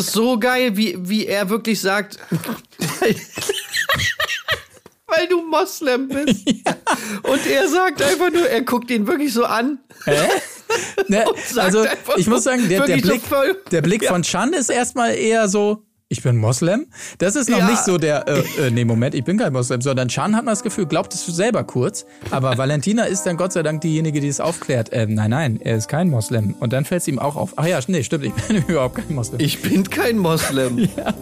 ist so geil, wie, wie er wirklich sagt, weil du Moslem bist. Ja. Und er sagt einfach nur, er guckt ihn wirklich so an. Hä? Ne, also ich muss sagen, der, der Blick, so der Blick ja. von Chan ist erstmal eher so, ich bin Moslem. Das ist noch ja. nicht so der, äh, äh, nee, Moment, ich bin kein Moslem, sondern Chan hat man das Gefühl, glaubt es selber kurz. Aber Valentina ist dann Gott sei Dank diejenige, die es aufklärt. Ähm, nein, nein, er ist kein Moslem. Und dann fällt es ihm auch auf. Ach ja, nee, stimmt, ich bin überhaupt kein Moslem. Ich bin kein Moslem. ja.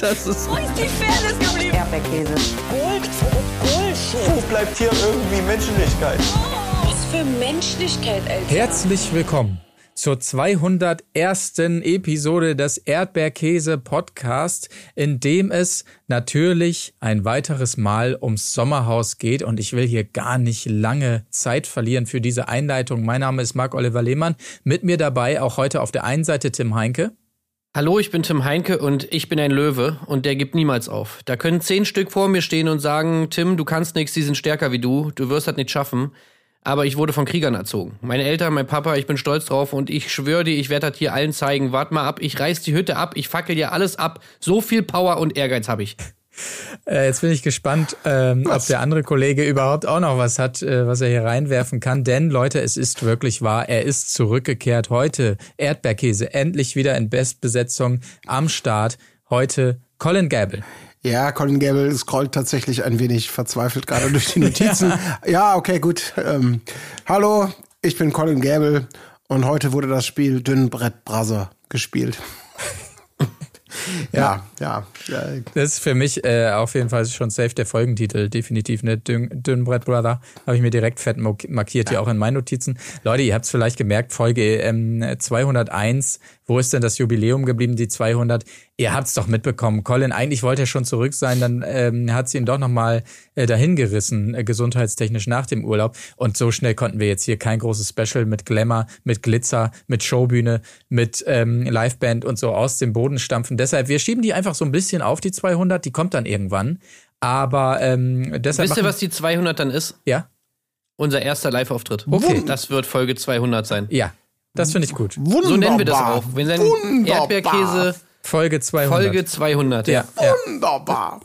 Das ist. Wo ist die Fairness geblieben? Erdbeerkäse. Gold, Bullshit. Wo bleibt hier irgendwie Menschlichkeit? Was für Menschlichkeit, Alter. Herzlich willkommen zur 201. Episode des Erdbeerkäse Podcast, in dem es natürlich ein weiteres Mal ums Sommerhaus geht und ich will hier gar nicht lange Zeit verlieren für diese Einleitung. Mein Name ist Marc Oliver Lehmann, mit mir dabei auch heute auf der einen Seite Tim Heinke. Hallo, ich bin Tim Heinke und ich bin ein Löwe und der gibt niemals auf. Da können zehn Stück vor mir stehen und sagen, Tim, du kannst nichts, die sind stärker wie du, du wirst das nicht schaffen aber ich wurde von Kriegern erzogen. Meine Eltern, mein Papa, ich bin stolz drauf und ich schwöre dir, ich werde das hier allen zeigen. Wart mal ab, ich reiß die Hütte ab, ich fackel dir alles ab. So viel Power und Ehrgeiz habe ich. Äh, jetzt bin ich gespannt, ähm, ob der andere Kollege überhaupt auch noch was hat, äh, was er hier reinwerfen kann. Denn Leute, es ist wirklich wahr, er ist zurückgekehrt. Heute Erdbeerkäse, endlich wieder in Bestbesetzung am Start. Heute Colin Gable. Ja, Colin Gable scrollt tatsächlich ein wenig verzweifelt gerade durch die Notizen. ja. ja, okay, gut. Ähm, hallo, ich bin Colin Gable und heute wurde das Spiel Dünnbrett Brother gespielt. ja, ja, ja, Das ist für mich äh, auf jeden Fall schon safe der Folgentitel, definitiv ne Dünn, Dünnbrett Brother. Habe ich mir direkt fett markiert hier auch in meinen Notizen. Leute, ihr habt es vielleicht gemerkt, Folge ähm, 201 wo ist denn das Jubiläum geblieben, die 200? Ihr habt's doch mitbekommen. Colin, eigentlich wollte er schon zurück sein, dann ähm, hat sie ihn doch nochmal äh, dahin gerissen, äh, gesundheitstechnisch nach dem Urlaub. Und so schnell konnten wir jetzt hier kein großes Special mit Glamour, mit Glitzer, mit Showbühne, mit ähm, Liveband und so aus dem Boden stampfen. Deshalb, wir schieben die einfach so ein bisschen auf, die 200. Die kommt dann irgendwann. Aber ähm, deshalb. Wisst ihr, was die 200 dann ist? Ja. Unser erster Live-Auftritt. Okay. Das wird Folge 200 sein. Ja, das finde ich gut. Wunderbar. So nennen wir das auch. Wir nennen Erdbeerkäse Folge 200. Folge 200, ja. ja. Wunderbar.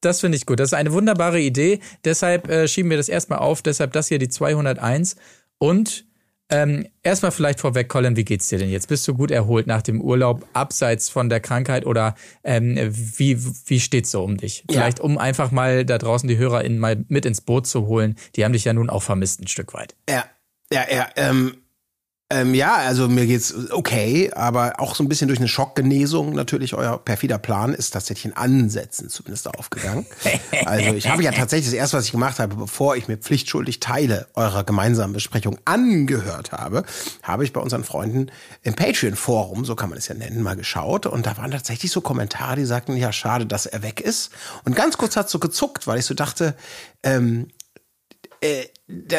Das finde ich gut. Das ist eine wunderbare Idee. Deshalb äh, schieben wir das erstmal auf. Deshalb das hier die 201. Und ähm, erstmal vielleicht vorweg, Colin, wie geht's dir denn jetzt? Bist du gut erholt nach dem Urlaub, abseits von der Krankheit oder ähm, wie, wie steht's so um dich? Vielleicht ja. um einfach mal da draußen die HörerInnen mal mit ins Boot zu holen. Die haben dich ja nun auch vermisst ein Stück weit. Ja, ja, ja. Ähm, ähm, ja, also mir geht's okay, aber auch so ein bisschen durch eine Schockgenesung natürlich. Euer perfider Plan ist tatsächlich in Ansätzen zumindest aufgegangen. also ich habe ja tatsächlich das erste, was ich gemacht habe, bevor ich mir pflichtschuldig Teile eurer gemeinsamen Besprechung angehört habe, habe ich bei unseren Freunden im Patreon-Forum, so kann man es ja nennen, mal geschaut. Und da waren tatsächlich so Kommentare, die sagten, ja, schade, dass er weg ist. Und ganz kurz hat so gezuckt, weil ich so dachte, ähm, äh,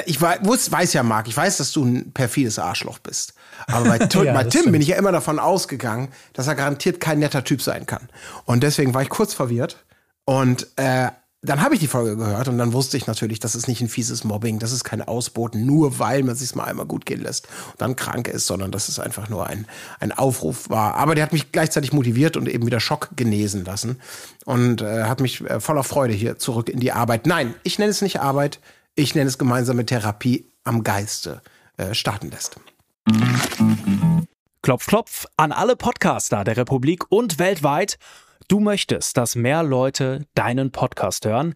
ich weiß, weiß ja, Marc, ich weiß, dass du ein perfides Arschloch bist. Aber bei, ja, bei Tim stimmt. bin ich ja immer davon ausgegangen, dass er garantiert kein netter Typ sein kann. Und deswegen war ich kurz verwirrt. Und äh, dann habe ich die Folge gehört und dann wusste ich natürlich, das ist nicht ein fieses Mobbing, das ist kein Ausboten, nur weil man sich mal einmal gut gehen lässt und dann krank ist, sondern dass es einfach nur ein, ein Aufruf war. Aber der hat mich gleichzeitig motiviert und eben wieder Schock genesen lassen und äh, hat mich äh, voller Freude hier zurück in die Arbeit. Nein, ich nenne es nicht Arbeit, ich nenne es gemeinsame Therapie am Geiste, äh, starten lässt. Klopf, klopf an alle Podcaster der Republik und weltweit. Du möchtest, dass mehr Leute deinen Podcast hören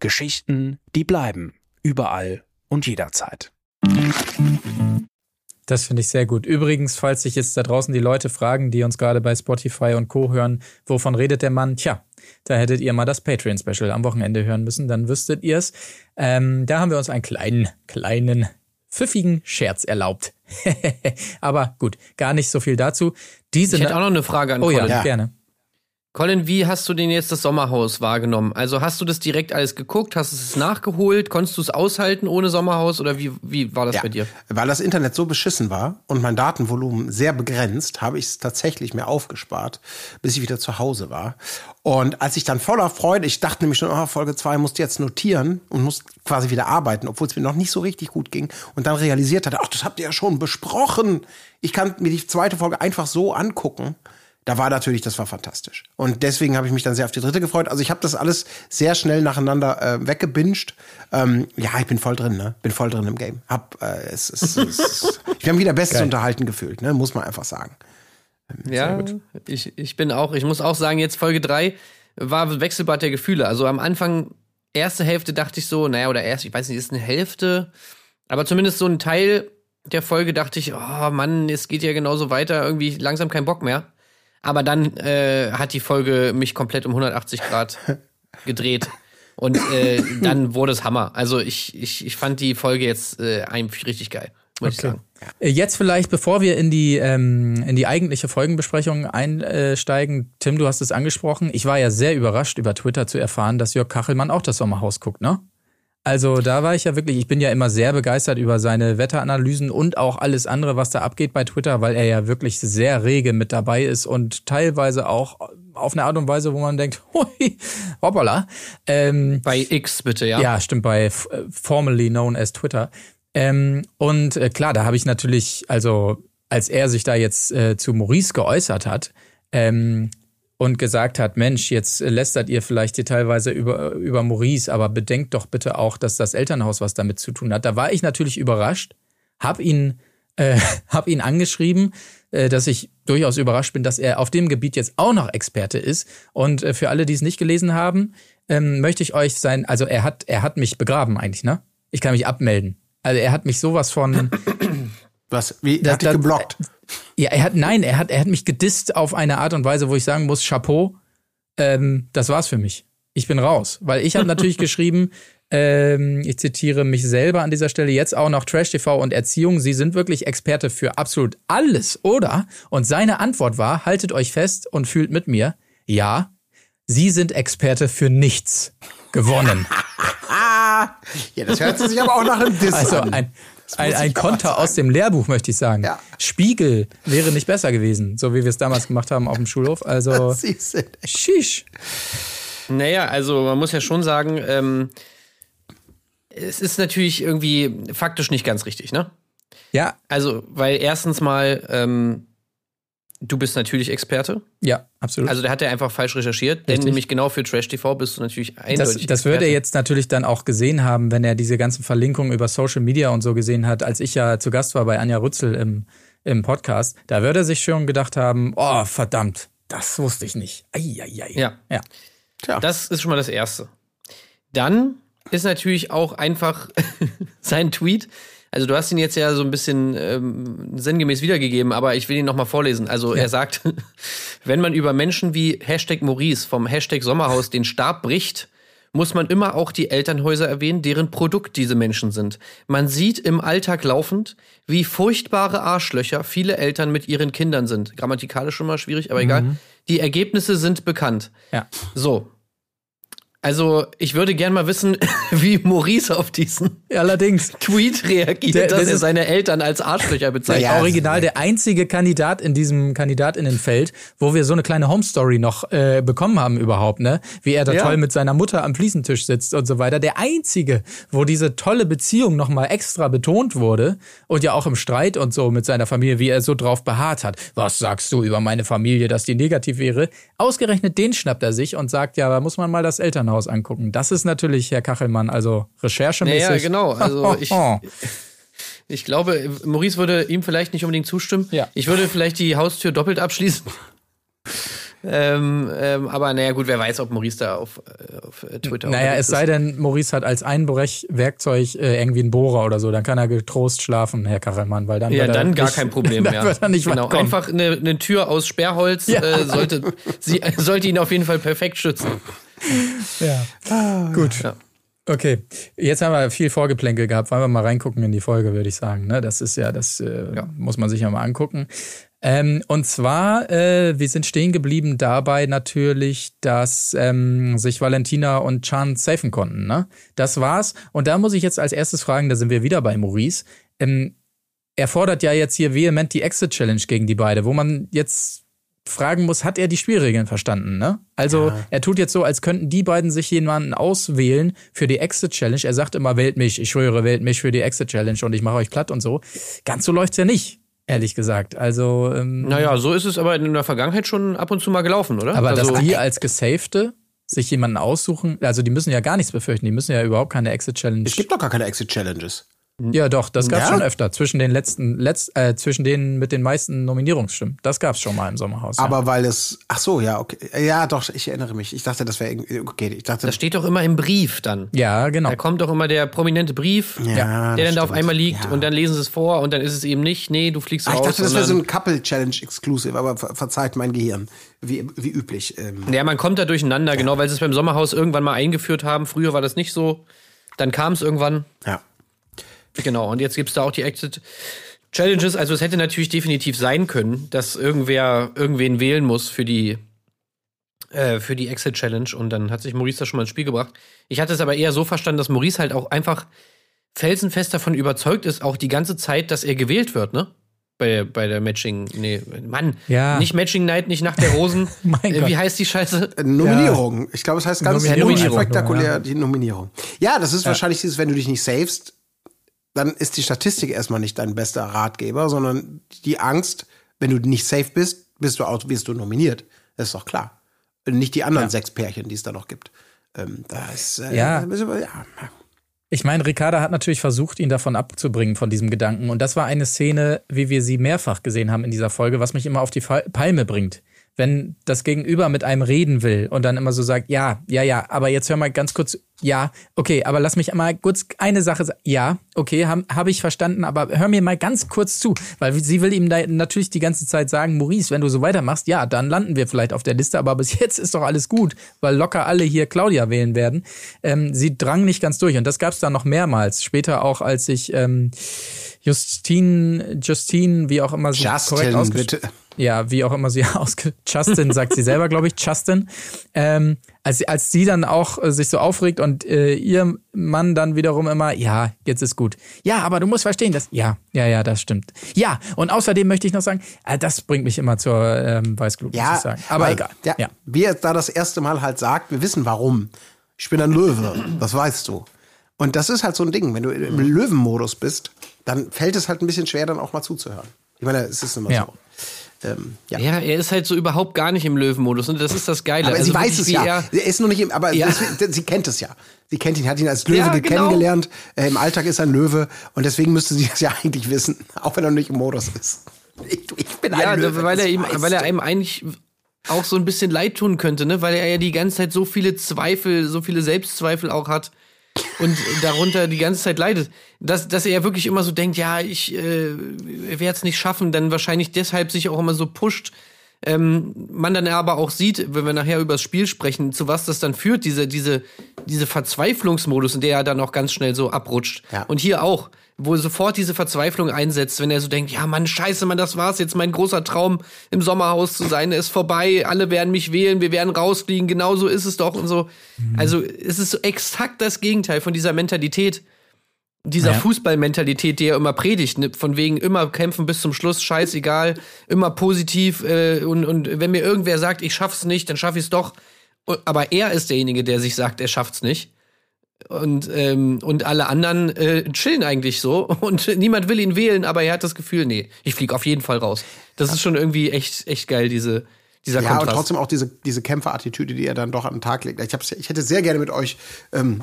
Geschichten, die bleiben. Überall und jederzeit. Das finde ich sehr gut. Übrigens, falls sich jetzt da draußen die Leute fragen, die uns gerade bei Spotify und Co. hören, wovon redet der Mann? Tja, da hättet ihr mal das Patreon-Special am Wochenende hören müssen, dann wüsstet ihr es. Ähm, da haben wir uns einen kleinen, kleinen, pfiffigen Scherz erlaubt. Aber gut, gar nicht so viel dazu. Diese Ich hätte auch noch eine Frage an oh Colin. ja, Ja. gerne. Colin, wie hast du denn jetzt das Sommerhaus wahrgenommen? Also hast du das direkt alles geguckt? Hast du es nachgeholt? Konntest du es aushalten ohne Sommerhaus? Oder wie, wie war das Ja, bei dir? weil das Internet so beschissen war und mein Datenvolumen sehr begrenzt, habe ich es tatsächlich mir aufgespart, bis ich wieder zu Hause war. Und als ich dann voller Freude, ich dachte nämlich schon, oh, Folge 2 musst du jetzt notieren und musst quasi wieder arbeiten, obwohl es mir noch nicht so richtig gut ging. Und dann realisiert hatte, ach, das habt ihr ja schon besprochen. Ich kann mir die zweite Folge einfach so angucken. Da war natürlich, das war fantastisch. Und deswegen habe ich mich dann sehr auf die dritte gefreut. Also ich habe das alles sehr schnell nacheinander äh, weggebinged. Ähm, ja, ich bin voll drin, ne? Bin voll drin im Game. Hab, äh, es, es, es, ich habe mich wieder bestens unterhalten gefühlt, ne? Muss man einfach sagen. Ja, ich, ich bin auch, ich muss auch sagen, jetzt Folge 3 war Wechselbad der Gefühle. Also am Anfang, erste Hälfte dachte ich so, naja, oder erst, ich weiß nicht, ist eine Hälfte, aber zumindest so ein Teil der Folge dachte ich, oh Mann, es geht ja genauso weiter, irgendwie langsam kein Bock mehr. Aber dann äh, hat die Folge mich komplett um 180 Grad gedreht. Und äh, dann wurde es Hammer. Also ich, ich, ich fand die Folge jetzt äh, eigentlich richtig geil, muss ich sagen. Äh, Jetzt vielleicht, bevor wir in die, ähm, in die eigentliche Folgenbesprechung einsteigen, Tim, du hast es angesprochen. Ich war ja sehr überrascht, über Twitter zu erfahren, dass Jörg Kachelmann auch das Sommerhaus guckt, ne? Also da war ich ja wirklich, ich bin ja immer sehr begeistert über seine Wetteranalysen und auch alles andere, was da abgeht bei Twitter, weil er ja wirklich sehr rege mit dabei ist und teilweise auch auf eine Art und Weise, wo man denkt, hui, hoppala. Ähm, Bei X bitte, ja. ja, stimmt, bei äh, formerly known as Twitter. Ähm, und äh, klar, da habe ich natürlich, also als er sich da jetzt äh, zu Maurice geäußert hat ähm, und gesagt hat, Mensch, jetzt lästert ihr vielleicht hier teilweise über, über Maurice, aber bedenkt doch bitte auch, dass das Elternhaus was damit zu tun hat. Da war ich natürlich überrascht, hab ihn, äh, hab ihn angeschrieben, äh, dass ich durchaus überrascht bin, dass er auf dem Gebiet jetzt auch noch Experte ist. Und äh, für alle, die es nicht gelesen haben, ähm, möchte ich euch sein, also er hat, er hat mich begraben eigentlich, ne? Ich kann mich abmelden. Also er hat mich sowas von, Was? Wie? Das- hat dich geblockt? Ja, er hat, nein, er hat, er hat mich gedisst auf eine Art und Weise, wo ich sagen muss, Chapeau, ähm, das war's für mich. Ich bin raus. Weil ich habe natürlich geschrieben, ähm, ich zitiere mich selber an dieser Stelle jetzt auch noch Trash TV und Erziehung. Sie sind wirklich Experte für absolut alles, oder? Und seine Antwort war, haltet euch fest und fühlt mit mir. Ja, Sie sind Experte für nichts. Gewonnen. Ja, das hört sich aber auch nach einem Diss Also an. ein, ein, ein Konter aus dem Lehrbuch, möchte ich sagen. Ja. Spiegel wäre nicht besser gewesen, so wie wir es damals gemacht haben auf dem Schulhof. Also, Sie sind shish. Naja, also man muss ja schon sagen, ähm, es ist natürlich irgendwie faktisch nicht ganz richtig, ne? Ja, Also, weil erstens mal, ähm, du bist natürlich Experte. ja, absolut. Also der hat ja einfach falsch recherchiert, denn Richtig. nämlich genau für Trash TV bist du natürlich das, eindeutig das würde Experte. er jetzt natürlich dann auch gesehen haben, wenn er diese ganzen Verlinkungen über Social Media und so gesehen hat, als ich ja zu Gast war bei Anja Rützel im, im Podcast. Da würde er sich schon gedacht haben, oh, verdammt, das wusste ich nicht. Eieiei. Ja. Ja. Tja. Das ist schon mal das Erste. Dann ist natürlich auch einfach sein Tweet. Also du hast ihn jetzt ja so ein bisschen ähm, sinngemäß wiedergegeben, aber ich will ihn nochmal vorlesen. Also er sagt, wenn man über Menschen wie Hashtag Maurice vom Hashtag Sommerhaus den Stab bricht, muss man immer auch die Elternhäuser erwähnen, deren Produkt diese Menschen sind. Man sieht im Alltag laufend, wie furchtbare Arschlöcher viele Eltern mit ihren Kindern sind. Grammatikalisch schon mal schwierig, aber egal. Die Ergebnisse sind bekannt. Ja. So. Also, ich würde gern mal wissen, wie Maurice auf diesen Allerdings. Tweet reagiert, Der- dass das er seine Eltern als Arschlöcher bezeichnet. Ja, Original der einzige Kandidat in diesem Kandidatinnenfeld, wo wir so eine kleine Home Story noch äh, bekommen haben überhaupt, ne? Wie er da Ja. toll mit seiner Mutter am Fliesentisch sitzt und so weiter. Der einzige, wo diese tolle Beziehung noch mal extra betont wurde und ja auch im Streit und so mit seiner Familie, wie er so drauf beharrt hat. Was sagst du über meine Familie, dass die negativ wäre? Ausgerechnet den schnappt er sich und sagt, ja, da muss man mal das Elternhaus angucken. Das ist natürlich Herr Kachelmann, also recherchemäßig. Naja, genau. Also ich, ich glaube, Maurice würde ihm vielleicht nicht unbedingt zustimmen. Ja. Ich würde vielleicht die Haustür doppelt abschließen. ähm, ähm, aber naja, gut, wer weiß, ob Maurice da auf, äh, auf äh, Twitter Naja, es sei ist. denn, Maurice hat als Einbrechwerkzeug äh, irgendwie einen Bohrer oder so, dann kann er getrost schlafen, Herr Kachelmann, weil dann Ja, dann gar nicht- kein Problem dann mehr. wird er nicht genau, einfach eine, eine Tür aus Sperrholz Ja. äh, sollte, sie, sollte ihn auf jeden Fall perfekt schützen. Ja. Gut. Ja. Okay, jetzt haben wir viel Vorgeplänkel gehabt. Wollen wir mal reingucken in die Folge, würde ich sagen. Ne? Das ist ja, das äh, Ja. muss man sich ja mal angucken. Ähm, und zwar, äh, wir sind stehen geblieben dabei natürlich, dass ähm, sich Valentina und Chan safen konnten. Ne? Das war's. Und da muss ich jetzt als erstes fragen, da sind wir wieder bei Maurice. Ähm, er fordert ja jetzt hier vehement die Exit-Challenge gegen die beide, wo man jetzt fragen muss, hat er die Spielregeln verstanden, ne? Also ja. er tut jetzt so, als könnten die beiden sich jemanden auswählen für die Exit Challenge. Er sagt immer, wählt mich, ich schwöre, wählt mich für die Exit Challenge und ich mache euch platt und so. Ganz so läuft's ja nicht. Ehrlich gesagt. Also. Ähm, naja, so ist es aber in der Vergangenheit schon ab und zu mal gelaufen, oder? Aber also, dass die als Gesafte sich jemanden aussuchen, also die müssen ja gar nichts befürchten, die müssen ja überhaupt keine Exit Challenge. Es gibt doch gar keine Exit Challenges. Ja, doch, das gab's ja? schon öfter. Zwischen den letzten, letzt, äh, zwischen denen mit den meisten Nominierungsstimmen. Das gab's schon mal im Sommerhaus. Aber ja. weil es, ach so, ja, okay. Ja, doch, ich erinnere mich. Ich dachte, das wäre irgendwie, okay, ich dachte. Das steht doch immer im Brief dann. Ja, genau. Da kommt doch immer der prominente Brief, ja, der dann da auf einmal liegt ja. und dann lesen sie es vor und dann ist es eben nicht, nee, du fliegst ach, raus. Ich dachte, das wäre so ein Couple-Challenge-Exclusive, aber ver verzeiht mein Gehirn. Wie, wie üblich. Ähm. Ja, man kommt da durcheinander, genau, weil sie es beim Sommerhaus irgendwann mal eingeführt haben. Früher war das nicht so. Dann kam es irgendwann. Ja. Genau, und jetzt gibt es da auch die Exit Challenges. Also es hätte natürlich definitiv sein können, dass irgendwer irgendwen wählen muss für die, äh, für die Exit Challenge. Und dann hat sich Maurice da schon mal ins Spiel gebracht. Ich hatte es aber eher so verstanden, dass Maurice halt auch einfach felsenfest davon überzeugt ist, auch die ganze Zeit, dass er gewählt wird, ne? Bei, bei der Matching, nee, Mann, ja. nicht Matching Night, nicht nach der Rosen. mein äh, Wie heißt die Scheiße? Äh, Nominierung. Ja. Ich glaube, es heißt ganz Nominierung. spektakulär ja. die Nominierung. Ja, das ist wahrscheinlich dieses, wenn du dich nicht savest, dann ist die Statistik erstmal nicht dein bester Ratgeber, sondern die Angst, wenn du nicht safe bist, bist du, auch, wirst du nominiert. Das ist doch klar. Nicht die anderen ja. sechs Pärchen, die es da noch gibt. Ähm, da ist, äh, ja. ja. Ich meine, Ricarda hat natürlich versucht, ihn davon abzubringen, von diesem Gedanken. Und das war eine Szene, wie wir sie mehrfach gesehen haben in dieser Folge, was mich immer auf die Palme bringt wenn das Gegenüber mit einem reden will und dann immer so sagt, ja, ja, ja, aber jetzt hör mal ganz kurz, ja, okay, aber lass mich einmal kurz eine Sache sagen. Ja, okay, habe hab ich verstanden, aber hör mir mal ganz kurz zu, weil sie will ihm da natürlich die ganze Zeit sagen, Maurice, wenn du so weitermachst, ja, dann landen wir vielleicht auf der Liste, aber bis jetzt ist doch alles gut, weil locker alle hier Claudia wählen werden. Ähm, sie drang nicht ganz durch und das gab es dann noch mehrmals. Später auch, als ich ähm, Justine, Justine, wie auch immer sie Justin, korrekt ausgesprochen ja, wie auch immer sie ausge... Justin sagt sie selber, glaube ich, Justin. Ähm, als, als sie dann auch äh, sich so aufregt und äh, ihr Mann dann wiederum immer, ja, jetzt ist gut. Ja, aber du musst verstehen, dass... Ja, ja, ja, das stimmt. Ja, und außerdem möchte ich noch sagen, äh, das bringt mich immer zur ähm, Weißglut, ja, muss ich sagen. Aber weil, egal. Ja, ja. Wie er da das erste Mal halt sagt, wir wissen warum. Ich bin ein Löwe, das weißt du. Und das ist halt so ein Ding, wenn du im Löwenmodus bist, dann fällt es halt ein bisschen schwer, dann auch mal zuzuhören. Ich meine, es ist immer ja. so. Ähm, ja. ja. er ist halt so überhaupt gar nicht im Löwenmodus und das ist das Geile. Aber also sie weiß es ja. Er, er, ist noch nicht im, aber ja. das, sie kennt es ja. Sie kennt ihn, hat ihn als Löwe ja, genau. kennengelernt. Äh, Im Alltag ist er ein Löwe und deswegen müsste sie das ja eigentlich wissen, auch wenn er noch nicht im Modus ist. Ich, ich bin ein ja, Löwe. Weil er, ihm, weil er einem eigentlich auch so ein bisschen leid tun könnte, ne? Weil er ja die ganze Zeit so viele Zweifel, so viele Selbstzweifel auch hat und darunter die ganze Zeit leidet. Dass, dass er ja wirklich immer so denkt, ja, ich äh, werde es nicht schaffen, dann wahrscheinlich deshalb sich auch immer so pusht. Ähm, man dann aber auch sieht, wenn wir nachher über das Spiel sprechen, zu was das dann führt, diese, diese, diese Verzweiflungsmodus, in der er dann auch ganz schnell so abrutscht. Ja. Und hier auch wo sofort diese Verzweiflung einsetzt, wenn er so denkt, ja Mann, scheiße, Mann, das war's jetzt, mein großer Traum im Sommerhaus zu sein, ist vorbei, alle werden mich wählen, wir werden rausfliegen, genau so ist es doch und so. Mhm. Also es ist so exakt das Gegenteil von dieser Mentalität, dieser ja. Fußballmentalität, die er immer predigt, ne? von wegen immer kämpfen bis zum Schluss, scheißegal, immer positiv äh, und, und wenn mir irgendwer sagt, ich schaff's nicht, dann schaff ich's doch. Aber er ist derjenige, der sich sagt, er schafft's nicht. Und, ähm, und alle anderen äh, chillen eigentlich so und niemand will ihn wählen, aber er hat das Gefühl, nee, ich fliege auf jeden Fall raus. Das ist schon irgendwie echt, echt geil, diese, dieser ja, Kontrast. und trotzdem auch diese, diese Kämpferattitüde, die er dann doch an den Tag legt. Ich, hab's, ich hätte sehr gerne mit euch ähm,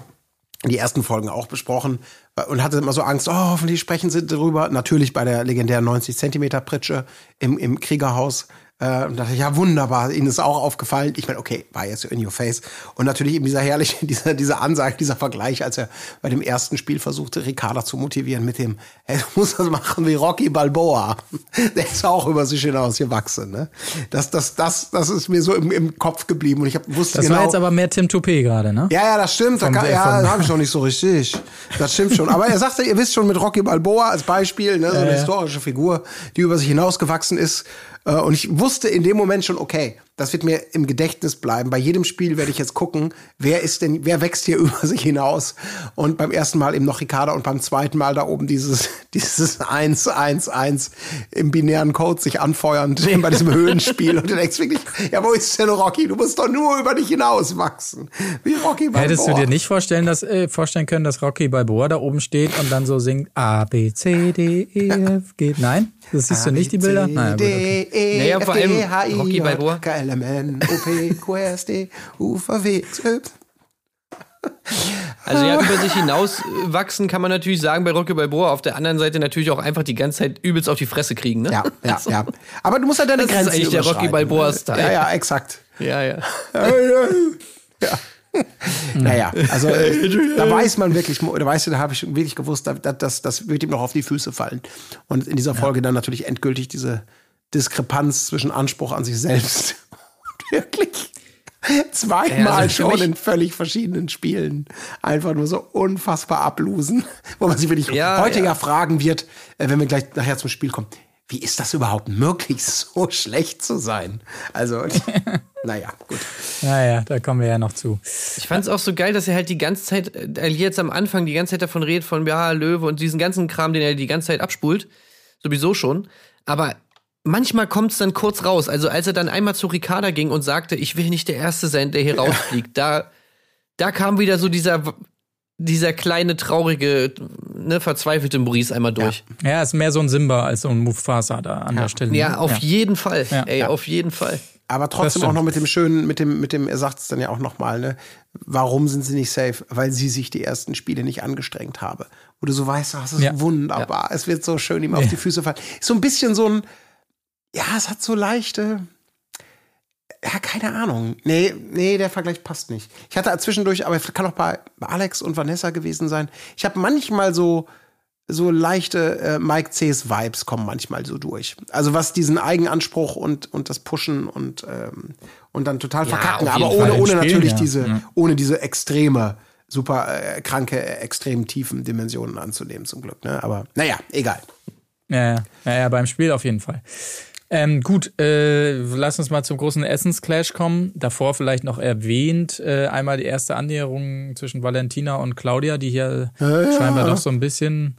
die ersten Folgen auch besprochen und hatte immer so Angst, oh, hoffentlich sprechen sie darüber. Natürlich bei der legendären 90 Zentimeter Pritsche im, im Kriegerhaus. Äh, und dachte, ja, wunderbar, Ihnen ist auch aufgefallen. Ich meine, okay, war jetzt in your face. Und natürlich eben dieser herrliche, dieser, dieser Ansage, dieser Vergleich, als er bei dem ersten Spiel versuchte, Ricarda zu motivieren mit dem, hey, du musst das machen wie Rocky Balboa. Der ist auch über sich hinaus gewachsen, ne? Das, das, das, das ist mir so im, im Kopf geblieben und ich hab, wusste Das genau. war jetzt aber mehr Tim Toupé gerade, ne? Ja, ja, das stimmt. Da Vom- kann, ja, vom- habe ich noch nicht so richtig. Das stimmt schon. Aber er sagte, ihr wisst schon mit Rocky Balboa als Beispiel, ne, so eine ja. historische Figur, die über sich hinausgewachsen ist. Äh, Und ich wusste in dem Moment schon, okay, das wird mir im Gedächtnis bleiben. Bei jedem Spiel werde ich jetzt gucken, wer ist denn, wer wächst hier über sich hinaus? Und beim ersten Mal eben noch Ricarda und beim zweiten Mal da oben dieses, dieses 1, 1, 1 im binären Code sich anfeuernd bei diesem Höhenspiel. Und du denkst wirklich, ja, wo ist denn Rocky? Du musst doch nur über dich hinaus wachsen. Wie Rocky Balboa. Hättest du dir nicht vorstellen, dass, äh, vorstellen können, dass Rocky Balboa da oben steht und dann so singt A, B, C, D, E, F, G? Nein? Das siehst du nicht, die Bilder? Naja, gut, okay. E, Naja, vor allem Rocky Balboa. KLMN, OP, QSD, UVW, XY. Also ja, über sich hinaus wachsen kann man natürlich sagen bei Rocky Balboa. Auf der anderen Seite natürlich auch einfach die ganze Zeit übelst auf die Fresse kriegen, ne? Ja, ja, ja. Aber du musst halt deine Das ist Grenzen eigentlich der Rocky. Balboa-Style. Ja, ja, exakt. Ja, ja. ja. Naja, also äh, da weiß man wirklich, da weißt du, da habe ich wirklich gewusst, da- da- das, das wird ihm noch auf die Füße fallen. Und in dieser Folge dann natürlich endgültig diese Diskrepanz zwischen Anspruch an sich selbst wirklich zweimal Ja, also schon in völlig verschiedenen Spielen einfach nur so unfassbar ablosen, wo man sich wirklich Ja, heute ja. ja. fragen wird, äh, wenn wir gleich nachher zum Spiel kommen. Wie ist das überhaupt möglich, so schlecht zu sein? Also, naja, gut. Naja, da kommen wir ja noch zu. Ich fand es auch so geil, dass er halt die ganze Zeit, äh, jetzt am Anfang die ganze Zeit davon redet, von ja, Löwe und diesen ganzen Kram, den er die ganze Zeit abspult. Sowieso schon. Aber manchmal kommt es dann kurz raus. Also als er dann einmal zu Ricarda ging und sagte, ich will nicht der Erste sein, der hier rausfliegt, da, da kam wieder so dieser, dieser kleine, traurige, ne, verzweifelte Maurice einmal durch. Ja, ist mehr so ein Simba als so ein Mufasa da an der Stelle. Ja, ne? auf jeden Fall. Ja. Ey, auf jeden Fall. Aber trotzdem auch noch mit dem schönen, mit dem, mit dem, er sagt es dann ja auch nochmal, ne? Warum sind sie nicht safe? Weil sie sich die ersten Spiele nicht angestrengt habe. Wo du so weißt, das ist Ja. wunderbar. Es wird so schön ihm auf die Füße fallen. Ist so ein bisschen so ein, ja, es hat so leichte, ja, keine Ahnung. Nee, nee, der Vergleich passt nicht. Ich hatte zwischendurch, aber kann auch bei Alex und Vanessa gewesen sein. Ich habe manchmal so, so leichte äh, Mike C's Vibes kommen manchmal so durch. Also was diesen Eigenanspruch und, und das Pushen und, ähm, und dann total verkacken. auf jeden Aber Fall. ohne, ohne natürlich ja. diese, ohne diese extreme, super äh, kranke, äh, extrem tiefen Dimensionen anzunehmen zum Glück. Ne? Aber naja, egal. Ja, ja, ja, ja, beim Spiel auf jeden Fall. Ähm, gut, äh, lass uns mal zum großen Essensclash kommen. Davor vielleicht noch erwähnt, äh, einmal die erste Annäherung zwischen Valentina und Claudia, die hier scheinbar doch so ein bisschen.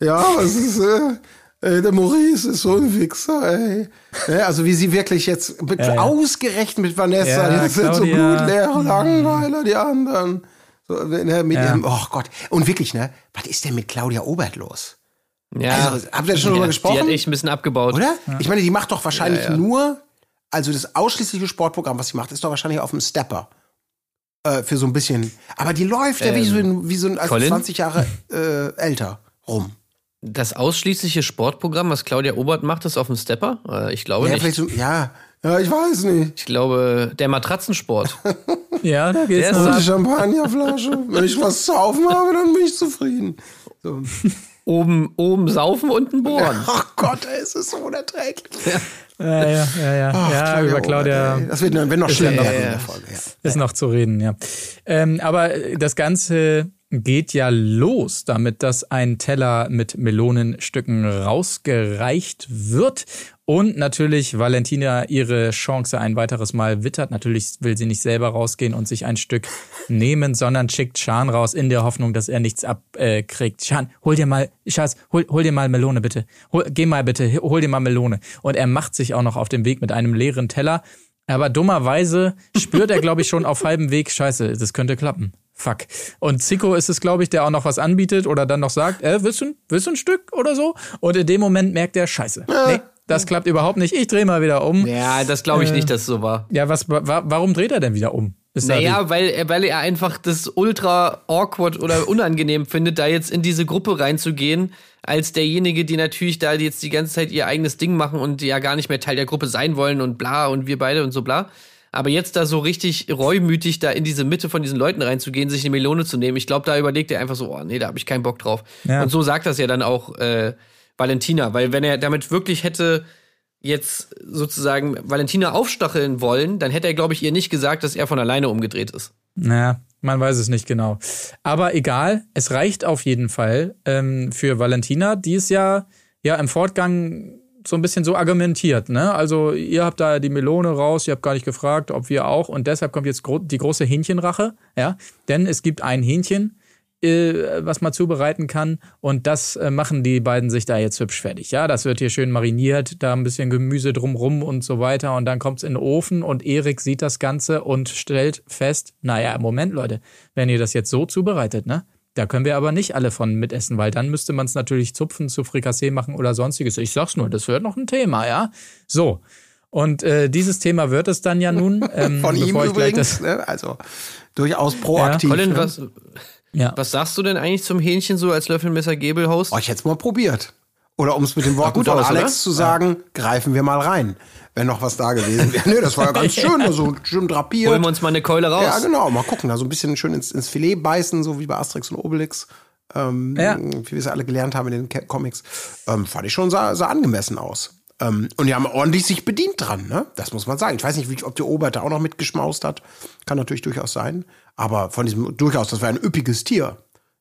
Ja, es ist, äh, ey, der Maurice ist so ein Wichser, ey. Ja, also wie sie wirklich jetzt mit, Ja, ja. ausgerechnet mit Vanessa, Ja, die sind so Claudia. blutleere Langweiler, die anderen. So, ne, mit Ja. ihrem, oh Gott. Und wirklich, ne, was ist denn mit Claudia Obert los? Ja. Also, habt ihr schon drüber Ja, gesprochen? Die hat echt ein bisschen abgebaut. Oder? Ich meine, die macht doch wahrscheinlich nur, also das ausschließliche Sportprogramm, was sie macht, ist doch wahrscheinlich auf dem Stepper. Äh, für so ein bisschen. Aber die läuft ja wie so ein, wie so ein also Colin? 20 Jahre äh, älter rum. Das ausschließliche Sportprogramm, was Claudia Obert macht, ist auf dem Stepper? Äh, Ich glaube Ja, nicht. so, ja, ja, ich weiß nicht. Ich glaube, der Matratzensport. Ja, da geht's Der noch. ist Und die Champagnerflasche. Wenn ich was zu saufen habe, dann bin ich zufrieden. So. oben, oben saufen, unten bohren. Ach Gott, ey, es ist so unerträglich. Ja, ja, ja, ja. Ach, ja über Claudia. Obert, ey. Das wird, wenn noch schlimmer ja noch- in der Folge. Ja. Ist noch zu reden, ja. Ähm, aber das Ganze geht ja los damit, dass ein Teller mit Melonenstücken rausgereicht wird und natürlich Valentina ihre Chance ein weiteres Mal wittert. Natürlich will sie nicht selber rausgehen und sich ein Stück nehmen, sondern schickt Schan raus in der Hoffnung, dass er nichts abkriegt. Schan, hol dir mal, Schatz, hol, hol dir mal Melone bitte. Hol, geh mal bitte, hol dir mal Melone. Und er macht sich auch noch auf den Weg mit einem leeren Teller. Aber dummerweise spürt er, glaube ich, schon auf halbem Weg, scheiße, das könnte klappen. Fuck. Und Zico ist es, glaube ich, der auch noch was anbietet oder dann noch sagt, äh, willst du, ein- willst du ein Stück oder so? Und in dem Moment merkt er, scheiße. Nee, das klappt überhaupt nicht. Ich drehe mal wieder um. Ja, das glaube ich nicht, dass es so war. Ja, was, wa warum dreht er denn wieder um? Ist Naja, weil, er- weil er einfach das ultra awkward oder unangenehm findet, da jetzt in diese Gruppe reinzugehen, als derjenige, die natürlich da jetzt die ganze Zeit ihr eigenes Ding machen und die ja gar nicht mehr Teil der Gruppe sein wollen und bla und wir beide und so bla. Aber jetzt da so richtig reumütig da in diese Mitte von diesen Leuten reinzugehen, sich eine Melone zu nehmen, ich glaube, da überlegt er einfach so, oh nee, da habe ich keinen Bock drauf. Ja. Und so sagt das ja dann auch äh, Valentina, weil wenn er damit wirklich hätte jetzt sozusagen Valentina aufstacheln wollen, dann hätte er, glaube ich, ihr nicht gesagt, dass er von alleine umgedreht ist. Naja, man weiß es nicht genau. Aber egal, es reicht auf jeden Fall ähm, für Valentina, die es ja, ja im Fortgang so ein bisschen so argumentiert. Ne? Also ihr habt da die Melone raus, ihr habt gar nicht gefragt, ob wir auch. Und deshalb kommt jetzt gro die große Hähnchenrache. Ja? Denn es gibt ein Hähnchen, äh, was man zubereiten kann. Und das äh, machen die beiden sich da jetzt hübsch fertig. Ja, das wird hier schön mariniert, da ein bisschen Gemüse drumrum und so weiter. Und dann kommt's in den Ofen und Erik sieht das Ganze und stellt fest, naja, Moment, Leute, wenn ihr das jetzt so zubereitet, ne? Da können wir aber nicht alle von mitessen, weil dann müsste man es natürlich zupfen, zu Frikassee machen oder sonstiges. Ich sag's nur, das wird noch ein Thema, ja? So. Und äh, dieses Thema wird es dann ja nun. Ähm, Von ihm ich gleich übrigens, das, ne? also durchaus proaktiv. Colin, ne? was, ja. was sagst du denn eigentlich zum Hähnchen so als Löffelmesser Gebel-Host? Oh, ich hätte es mal probiert. Oder um es mit den Worten gut von aus, Alex oder? zu sagen, greifen wir mal rein, wenn noch was da gewesen wäre. Nee, das war ja ganz schön, also schön drapiert. Holen wir uns mal eine Keule raus. ja, genau, mal gucken, da so ein bisschen schön ins, ins Filet beißen, so wie bei Asterix und Obelix. Ähm, Ja. Wie wir es alle gelernt haben in den Comics. Ähm, fand ich schon, sah, sah angemessen aus. Ähm, und die haben ordentlich sich bedient dran, ne? Das muss man sagen. Ich weiß nicht, wie, ob der Obert da auch noch mitgeschmaust hat. Kann natürlich durchaus sein. Aber von diesem, durchaus, das war ein üppiges Tier.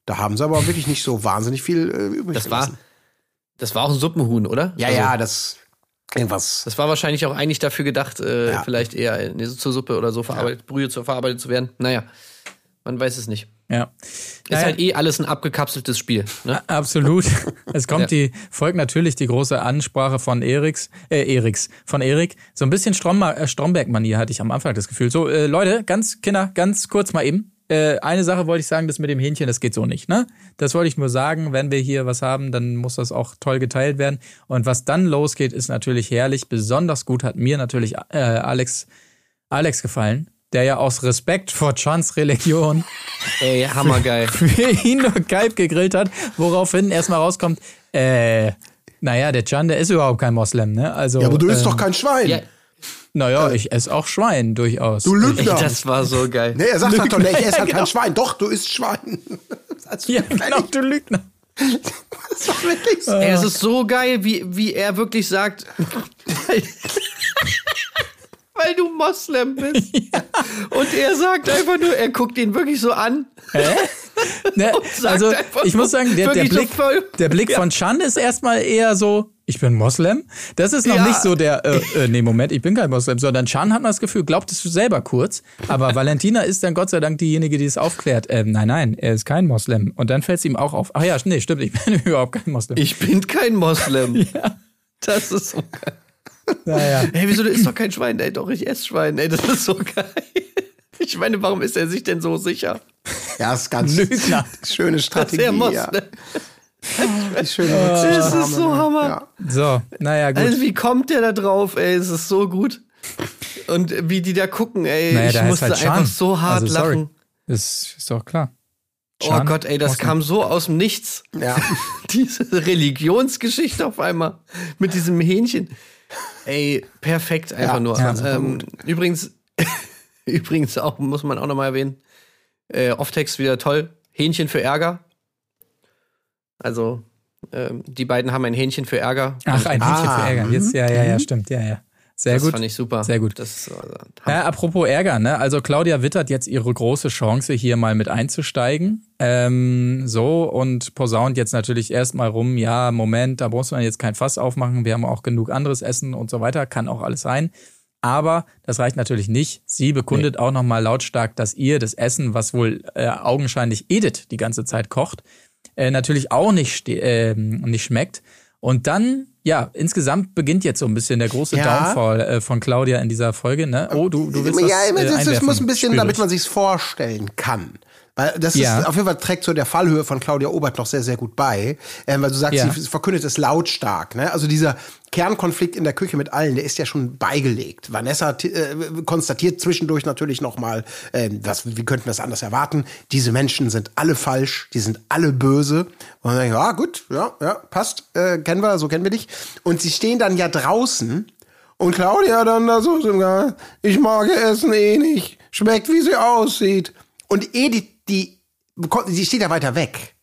Da haben sie aber wirklich nicht so wahnsinnig viel äh, übrig Das war, gelassen. das war auch ein Suppenhuhn, oder? Ja, Also, ja, das irgendwas. Das war wahrscheinlich auch eigentlich dafür gedacht, äh, Ja. vielleicht eher zur Suppe oder so verarbeitet, Brühe zu verarbeitet zu werden. Naja, man weiß es nicht. ja. Ist Naja. halt eh alles ein abgekapseltes Spiel. Ne? Absolut. Es kommt Ja. die, folgt natürlich die große Ansprache von Eriks, äh, Eriks, von Erik. So ein bisschen Stromma- äh, Stromberg-Manier hatte ich am Anfang das Gefühl. So, äh, Leute, ganz, Kinder, ganz kurz mal eben. Äh, eine Sache wollte ich sagen, das mit dem Hähnchen, das geht so nicht, ne? Das wollte ich nur sagen. Wenn wir hier was haben, dann muss das auch toll geteilt werden. Und was dann losgeht, ist natürlich herrlich. Besonders gut hat mir natürlich äh, Alex, Alex gefallen, der ja aus Respekt vor Chans Religion Ey, hammergeil. für ihn nur Kalb gegrillt hat, woraufhin erstmal rauskommt, äh, naja, der Can, der ist überhaupt kein Moslem, ne? Also, Ja, aber du isst ähm, doch kein Schwein. ja, Naja, ich esse auch Schwein durchaus. Du Lügner. das war so geil. nee, er sagt halt doch, nee, ich esse halt genau. kein Schwein. Doch, du isst Schwein. Das ja, genau, du Lügner. Das war wirklich so. Es ist so geil, wie, wie er wirklich sagt, weil, du Moslem bist. Und er sagt einfach nur, er guckt ihn wirklich so an. Ne, sagt also, ich muss sagen, der, der so Blick, voll- der Blick von Chan ist erstmal eher so, ich bin Moslem. Das ist noch Ja. nicht so der, äh, äh, nee, Moment, ich bin kein Moslem, sondern Chan hat man das Gefühl, glaubt es selber kurz. Aber Valentina ist dann Gott sei Dank diejenige, die es aufklärt. Ähm, nein, nein, er ist kein Moslem. Und dann fällt es ihm auch auf. Ach ja, nee, stimmt, ich bin überhaupt kein Moslem. Ich bin kein Moslem. Das ist so geil. Naja. Hey, wieso, du isst doch kein Schwein? Ey, doch, ich esse Schwein. Ey, das ist so geil. Ich meine, warum ist er sich denn so sicher? Ja, ist ganz Lügner. schöne Strategie. er Ja. Moslem. Die schöne Das Rücksichtnahme, ist so ne? Hammer. Ja. So, naja, gut. Also, wie kommt der da drauf, ey? Es ist so gut. Und wie die da gucken, ey. naja, ich musste halt einfach so hart also, sorry. lachen. Das ist doch klar. Oh Chan, Gott, ey, das kam so aus dem Nichts. Ja. Diese Religionsgeschichte auf einmal mit diesem Hähnchen. Ey, perfekt einfach Ja, nur. ja, ähm, übrigens, übrigens auch, muss man auch nochmal erwähnen, äh, Off-Text wieder toll. Hähnchen für Ärger. Also, ähm, die beiden haben ein Hähnchen für Ärger. Ach, ein Hähnchen Ah, für Ärger. Jetzt, ja, ja, ja, stimmt, ja, ja. Sehr das gut. fand ich super. Sehr gut. Das, also, Ja, apropos Ärger, ne? Also Claudia wittert jetzt ihre große Chance, hier mal mit einzusteigen. Ähm, so, und posaunt jetzt natürlich erstmal rum, ja, Moment, da muss man jetzt kein Fass aufmachen, wir haben auch genug anderes Essen und so weiter, kann auch alles sein. Aber das reicht natürlich nicht. Sie bekundet auch nochmal lautstark, dass ihr das Essen, was wohl äh, augenscheinlich Edith die ganze Zeit kocht, äh, natürlich auch nicht, ähm, nicht schmeckt. Und dann, ja, insgesamt beginnt jetzt so ein bisschen der große Ja. Downfall äh, von Claudia in dieser Folge. Ne? Oh, du, du willst ja, was, das, äh, das muss ein bisschen, spür damit man sich's vorstellen kann. Weil das Ja. ist auf jeden Fall trägt zu der Fallhöhe von Claudia Obert noch sehr, sehr gut bei. Ähm, weil du sagst, Ja. sie verkündet es lautstark. Ne? Also dieser Kernkonflikt in der Küche mit allen, der ist ja schon beigelegt. Vanessa äh, konstatiert zwischendurch natürlich noch mal, ähm, was, wie könnten wir das anders erwarten? Diese Menschen sind alle falsch, die sind alle böse. Und dann ja gut, ja, ja, passt, äh, kennen wir, so kennen wir dich. Und sie stehen dann ja draußen und Claudia dann da so, ich mag Essen eh nicht. Schmeckt, wie sie aussieht. Und Edith, die, die steht ja weiter weg.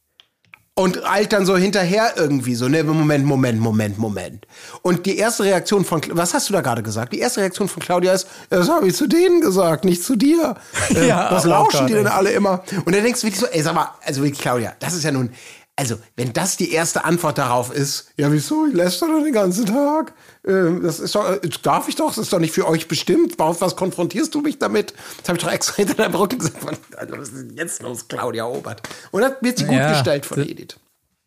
Und eilt dann so hinterher irgendwie so, ne, Moment, Moment, Moment, Moment. Und die erste Reaktion von, was hast du da gerade gesagt? Die erste Reaktion von Claudia ist, das habe ich zu denen gesagt, nicht zu dir. Ja, was oh lauschen die denn alle immer? Und dann denkst du wirklich so, ey, sag mal, also wirklich, Claudia, das ist ja nun, also, wenn das die erste Antwort darauf ist, ja, wieso, ich lässt doch den ganzen Tag, ähm, das ist doch, äh, darf ich doch, das ist doch nicht für euch bestimmt, warum, was konfrontierst du mich damit? Das habe ich doch extra hinter deinem Rücken gesagt, was ist jetzt los, Claudia Obert? Und das wird sie gut Ja, gestellt von Edith.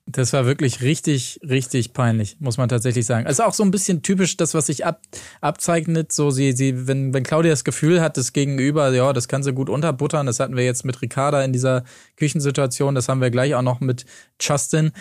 Das war wirklich richtig, richtig peinlich, muss man tatsächlich sagen. Also auch so ein bisschen typisch das, was sich ab, abzeichnet. So sie, sie, wenn, wenn Claudia das Gefühl hat, das Gegenüber, ja, das kann sie gut unterbuttern. Das hatten wir jetzt mit Ricarda in dieser Küchensituation. Das haben wir gleich auch noch mit Justin.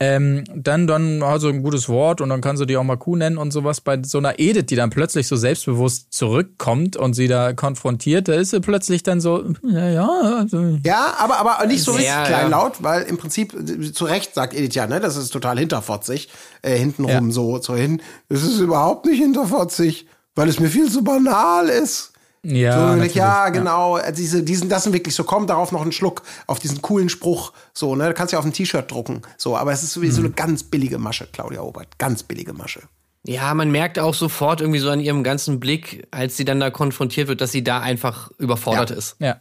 Ähm, dann, dann hat sie ein gutes Wort und dann kann sie die auch mal Kuh nennen und sowas. Bei so einer Edith, die dann plötzlich so selbstbewusst zurückkommt und sie da konfrontiert, da ist sie plötzlich dann so, ja, ja, also, Ja, aber, aber nicht so Sehr, richtig ja. kleinlaut, weil im Prinzip, zu Recht sagt Edith ja, ne, das ist total hinterfotzig, äh, hintenrum Ja. so, so hin. Es ist überhaupt nicht hinterfotzig, weil es mir viel zu banal ist. Ja, So, natürlich, ja, genau. Also Diese, diesen, das sind wirklich so, komm darauf noch einen Schluck auf diesen coolen Spruch. So, ne, du kannst ja auf ein T-Shirt drucken. So, aber es ist sowieso Mhm. eine ganz billige Masche, Claudia Obert. Ganz billige Masche. Ja, man merkt auch sofort irgendwie so an ihrem ganzen Blick, als sie dann da konfrontiert wird, dass sie da einfach überfordert Ja. ist. Ja.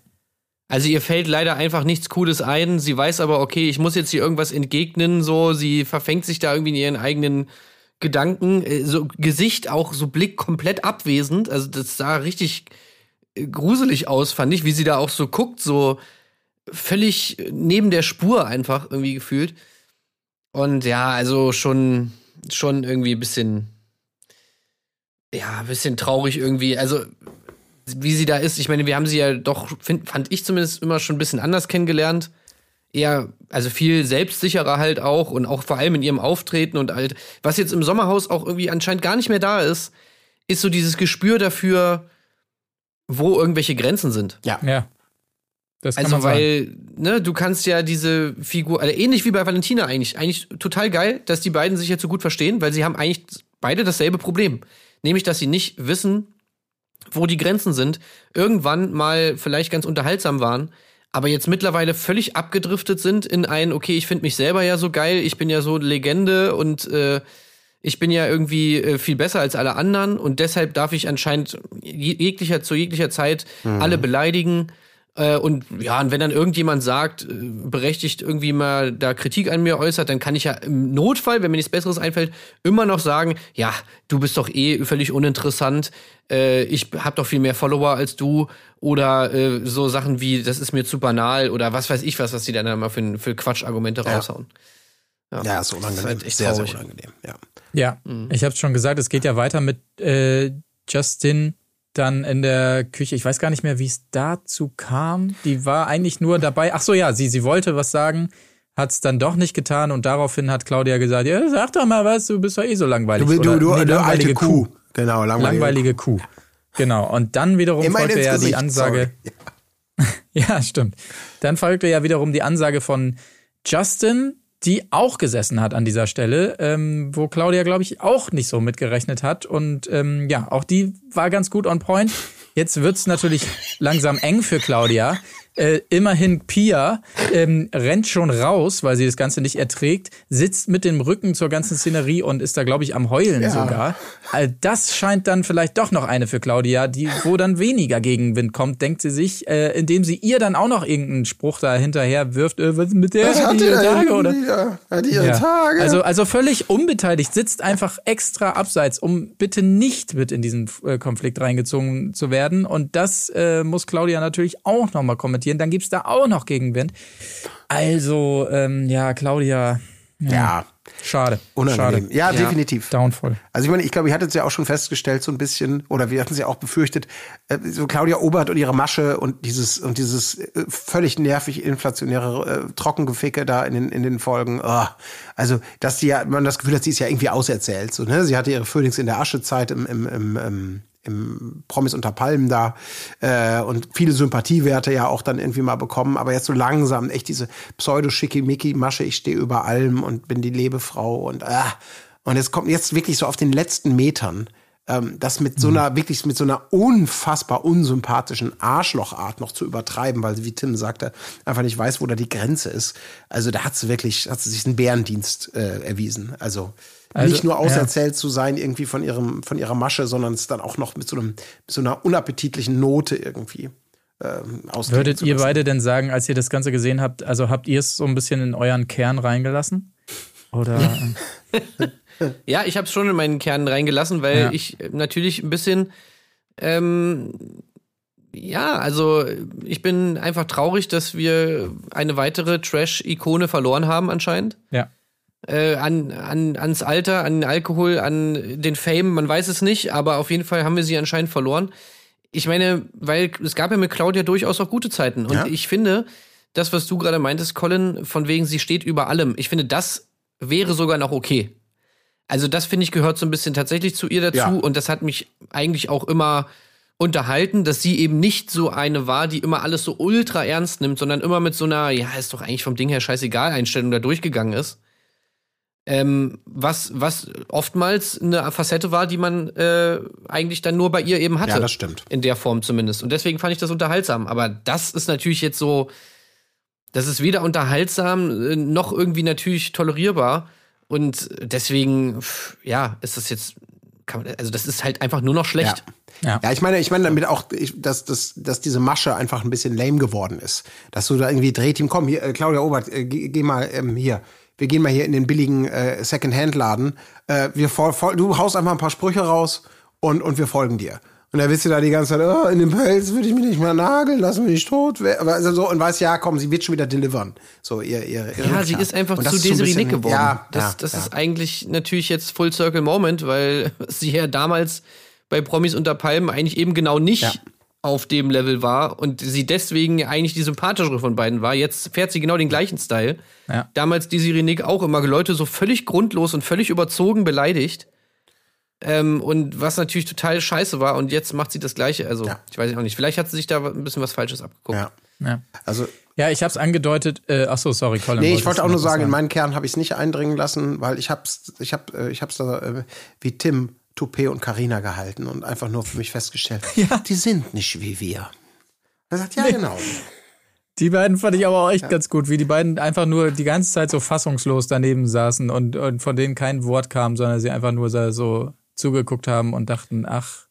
Also ihr fällt leider einfach nichts Cooles ein. Sie weiß aber, okay, ich muss jetzt hier irgendwas entgegnen, so. Sie verfängt sich da irgendwie in ihren eigenen Gedanken. Äh, So Gesicht auch, so Blick komplett abwesend. Also das sah richtig äh, gruselig aus, fand ich, wie sie da auch so guckt, so völlig neben der Spur einfach irgendwie gefühlt. Und ja, also schon, schon irgendwie ein bisschen, ja, ein bisschen traurig irgendwie. Also, wie sie da ist, ich meine, wir haben sie ja doch, find, fand ich zumindest immer schon ein bisschen anders kennengelernt. Eher, also viel selbstsicherer halt auch und auch vor allem in ihrem Auftreten und halt, was jetzt im Sommerhaus auch irgendwie anscheinend gar nicht mehr da ist, ist so dieses Gespür dafür, wo irgendwelche Grenzen sind. Ja. Ja. Das kann Also, man sagen. weil, ne, du kannst ja diese Figur, also ähnlich wie bei Valentina eigentlich, eigentlich total geil, dass die beiden sich jetzt so gut verstehen, weil sie haben eigentlich beide dasselbe Problem. Nämlich, dass sie nicht wissen, wo die Grenzen sind, irgendwann mal vielleicht ganz unterhaltsam waren, aber jetzt mittlerweile völlig abgedriftet sind in ein, okay, ich finde mich selber ja so geil, ich bin ja so Legende und äh, ich bin ja irgendwie äh, viel besser als alle anderen und deshalb darf ich anscheinend je- jeglicher zu jeglicher Zeit alle beleidigen. Äh, und ja, und wenn dann irgendjemand sagt, äh, berechtigt irgendwie mal da Kritik an mir äußert, dann kann ich ja im Notfall, wenn mir nichts Besseres einfällt, immer noch sagen, ja, du bist doch eh völlig uninteressant, äh, ich hab doch viel mehr Follower als du oder äh, so Sachen wie, das ist mir zu banal oder was weiß ich was, was die dann immer für, für Quatschargumente raushauen. Ja, ist unangenehm. Das ist halt echt sehr, sehr unangenehm. Ja. Ja, ich habe schon gesagt, es geht ja weiter mit äh, Justin dann in der Küche. Ich weiß gar nicht mehr, wie es dazu kam. Die war eigentlich nur dabei. Ach so, ja, sie, sie wollte was sagen, hat es dann doch nicht getan und daraufhin hat Claudia gesagt, ja, sag doch mal was, du bist doch eh so langweilig. Du, du, Oder, du, nee, du alte Kuh. Genau, langweilige, Langweilige Kuh. Genau. Und dann wiederum folgte ja die Gesicht, Ansage. Ja, stimmt. Dann folgte ja wiederum die Ansage von Justin, die auch gesessen hat an dieser Stelle, ähm, wo Claudia, glaube ich, auch nicht so mitgerechnet hat. Und ähm, ja, auch die war ganz gut on point. Jetzt wird's natürlich langsam eng für Claudia. Äh, immerhin Pia ähm, rennt schon raus, weil sie das Ganze nicht erträgt, sitzt mit dem Rücken zur ganzen Szenerie und ist da, glaube ich, am Heulen sogar. Also das scheint dann vielleicht doch noch eine für Claudia, die, wo dann weniger Gegenwind kommt, denkt sie sich, äh, indem sie ihr dann auch noch irgendeinen Spruch da hinterher wirft, äh, was mit der, Was hat die ihre Tage, oder? wieder? Hat ihre Ja. Tage? Also, also völlig unbeteiligt, sitzt einfach extra abseits, um bitte nicht mit in diesen äh, Konflikt reingezogen zu werden. Und das äh, muss Claudia natürlich auch nochmal kommentieren. Dann gibt's da auch noch Gegenwind. Also, ähm, ja, Claudia, Ja, Schade. unangenehm. Schade. Ja, Ja. definitiv. Downfall. Also ich meine, ich glaube, ihr hattet es ja auch schon festgestellt, so ein bisschen, oder wir hatten es ja auch befürchtet, äh, so Claudia Obert und ihre Masche und dieses und dieses äh, völlig nervig inflationäre äh, Trockengeficke da in den, in den Folgen. ah. also, dass sie ja, man das Gefühl hat, sie ist ja irgendwie auserzählt. So, ne? Sie hatte ihre Phoenix in der Aschezeit im, im, im, im im Promis unter Palmen da äh, und viele Sympathiewerte ja auch dann irgendwie mal bekommen, aber jetzt so langsam echt diese pseudo-schickimicki-Masche, ich stehe über allem und bin die Lebefrau und ah, und es kommt jetzt wirklich so auf den letzten Metern, ähm, das mit so einer, wirklich mit so einer unfassbar unsympathischen Arschlochart noch zu übertreiben, weil sie, wie Tim sagte, einfach nicht weiß, wo da die Grenze ist. Also da hat sie wirklich, hat sie sich einen Bärendienst äh, erwiesen. Also, Also, nicht nur ja. auserzählt zu sein irgendwie von ihrem, von ihrer Masche, sondern es dann auch noch mit so einem, mit so einer unappetitlichen Note irgendwie ähm, Würdet ihr beide denn sagen, als ihr das Ganze gesehen habt, also habt ihr es so ein bisschen in euren Kern reingelassen? Oder Ja, ich habe es schon in meinen Kern reingelassen, weil Ja. ich äh, natürlich ein bisschen, ähm, ja, also ich bin einfach traurig, dass wir eine weitere Trash-Ikone verloren haben anscheinend. ja. Äh, an, an, ans Alter, an den Alkohol, an den Fame, man weiß es nicht, aber auf jeden Fall haben wir sie anscheinend verloren. Ich meine, weil es gab ja mit Claudia durchaus auch gute Zeiten. Und Ja. ich finde, das, was du gerade meintest, Colin, von wegen, sie steht über allem, ich finde, das wäre sogar noch okay. Also, das finde ich gehört so ein bisschen tatsächlich zu ihr dazu. Ja. Und das hat mich eigentlich auch immer unterhalten, dass sie eben nicht so eine war, die immer alles so ultra ernst nimmt, sondern immer mit so einer, ja, ist doch eigentlich vom Ding her scheißegal, Einstellung da durchgegangen ist. Ähm, was, was oftmals eine Facette war, die man äh, eigentlich dann nur bei ihr eben hatte. Ja, das stimmt. In der Form zumindest. Und deswegen fand ich das unterhaltsam. Aber das ist natürlich jetzt so, das ist weder unterhaltsam äh, noch irgendwie natürlich tolerierbar. Und deswegen, ja, ist das jetzt, kann man, also das ist halt einfach nur noch schlecht. Ja. Ja, ich meine, ich meine damit auch, dass, dass, dass diese Masche einfach ein bisschen lame geworden ist. Dass du da irgendwie Drehteam, komm, hier, äh, Claudia Obert, äh, geh, geh mal ähm, hier. Wir gehen mal hier in den billigen äh, Second-Hand-Laden. Äh, wir du haust einfach ein paar Sprüche raus und, und wir folgen dir. Und da bist du da die ganze Zeit, oh, in dem Pelz würde ich mich nicht mehr nageln, lass mich nicht tot. also so, und weißt, ja, komm, sie wird schon wieder delivern. So, ihr, ihr, Ja, sie ist einfach zu Desiree Nick geworden. Ja, das ja, das ja. ist eigentlich natürlich jetzt Full Circle Moment, weil sie ja damals bei Promis unter Palmen eigentlich eben genau nicht. Auf dem Level war und sie deswegen eigentlich die sympathischere von beiden war. Jetzt fährt sie genau den gleichen Style. Ja. Damals Desiree Nick auch immer Leute so völlig grundlos und völlig überzogen beleidigt. Ähm, und was natürlich total scheiße war und jetzt macht sie das Gleiche. Also, Ja. ich weiß auch nicht. Vielleicht hat sie sich da ein bisschen was Falsches abgeguckt. Ja. Ja. Also, Ja, ich habe es angedeutet. Äh, ach so, sorry, Colin. Nee, ich wollte auch nur was sagen, in meinen Kern habe ich es nicht eindringen lassen, weil ich hab's, ich hab, äh, ich hab's da äh, wie Tim, Toupet und Karina gehalten und einfach nur für mich festgestellt, ja. die sind nicht wie wir. Er sagt, ja, genau. Die beiden fand ich aber auch echt ganz gut, wie die beiden einfach nur die ganze Zeit so fassungslos daneben saßen und, und von denen kein Wort kam, sondern sie einfach nur so- zugeguckt haben und dachten, ach,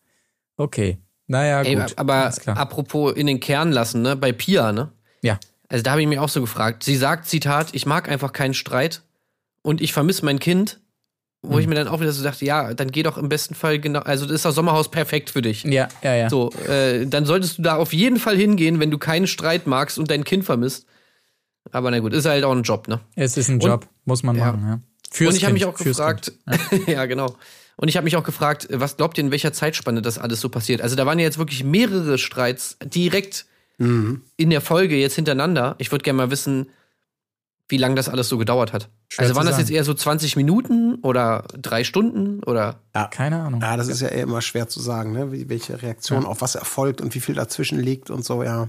okay, naja, Ey, gut. aber apropos in den Kern lassen, ne? Bei Pia, ne? ja, Also da habe ich mich auch so gefragt. Sie sagt, Zitat, ich mag einfach keinen Streit und ich vermisse mein Kind. Wo Hm. ich mir dann auch wieder so dachte, ja, dann geh doch im besten Fall genau, also das ist das Sommerhaus perfekt für dich. ja, ja, ja. So, äh, dann solltest du da auf jeden Fall hingehen, wenn du keinen Streit magst und dein Kind vermisst. Aber na gut, ist halt auch ein Job, ne? Es ist ein Job, muss man Ja. machen, ja. Fürs und ich habe mich auch gefragt, Kind. ja genau. Und ich habe mich auch gefragt, was glaubt ihr, in welcher Zeitspanne das alles so passiert? Also da waren ja jetzt wirklich mehrere Streits direkt Mhm. in der Folge jetzt hintereinander. Ich würde gerne mal wissen, wie lange das alles so gedauert hat. Schwer also waren das jetzt eher so 20 Minuten oder drei Stunden oder? Keine Ahnung. Ja, das ist ja immer schwer zu sagen, ne? wie, welche Reaktion auf was erfolgt und wie viel dazwischen liegt und so, ja.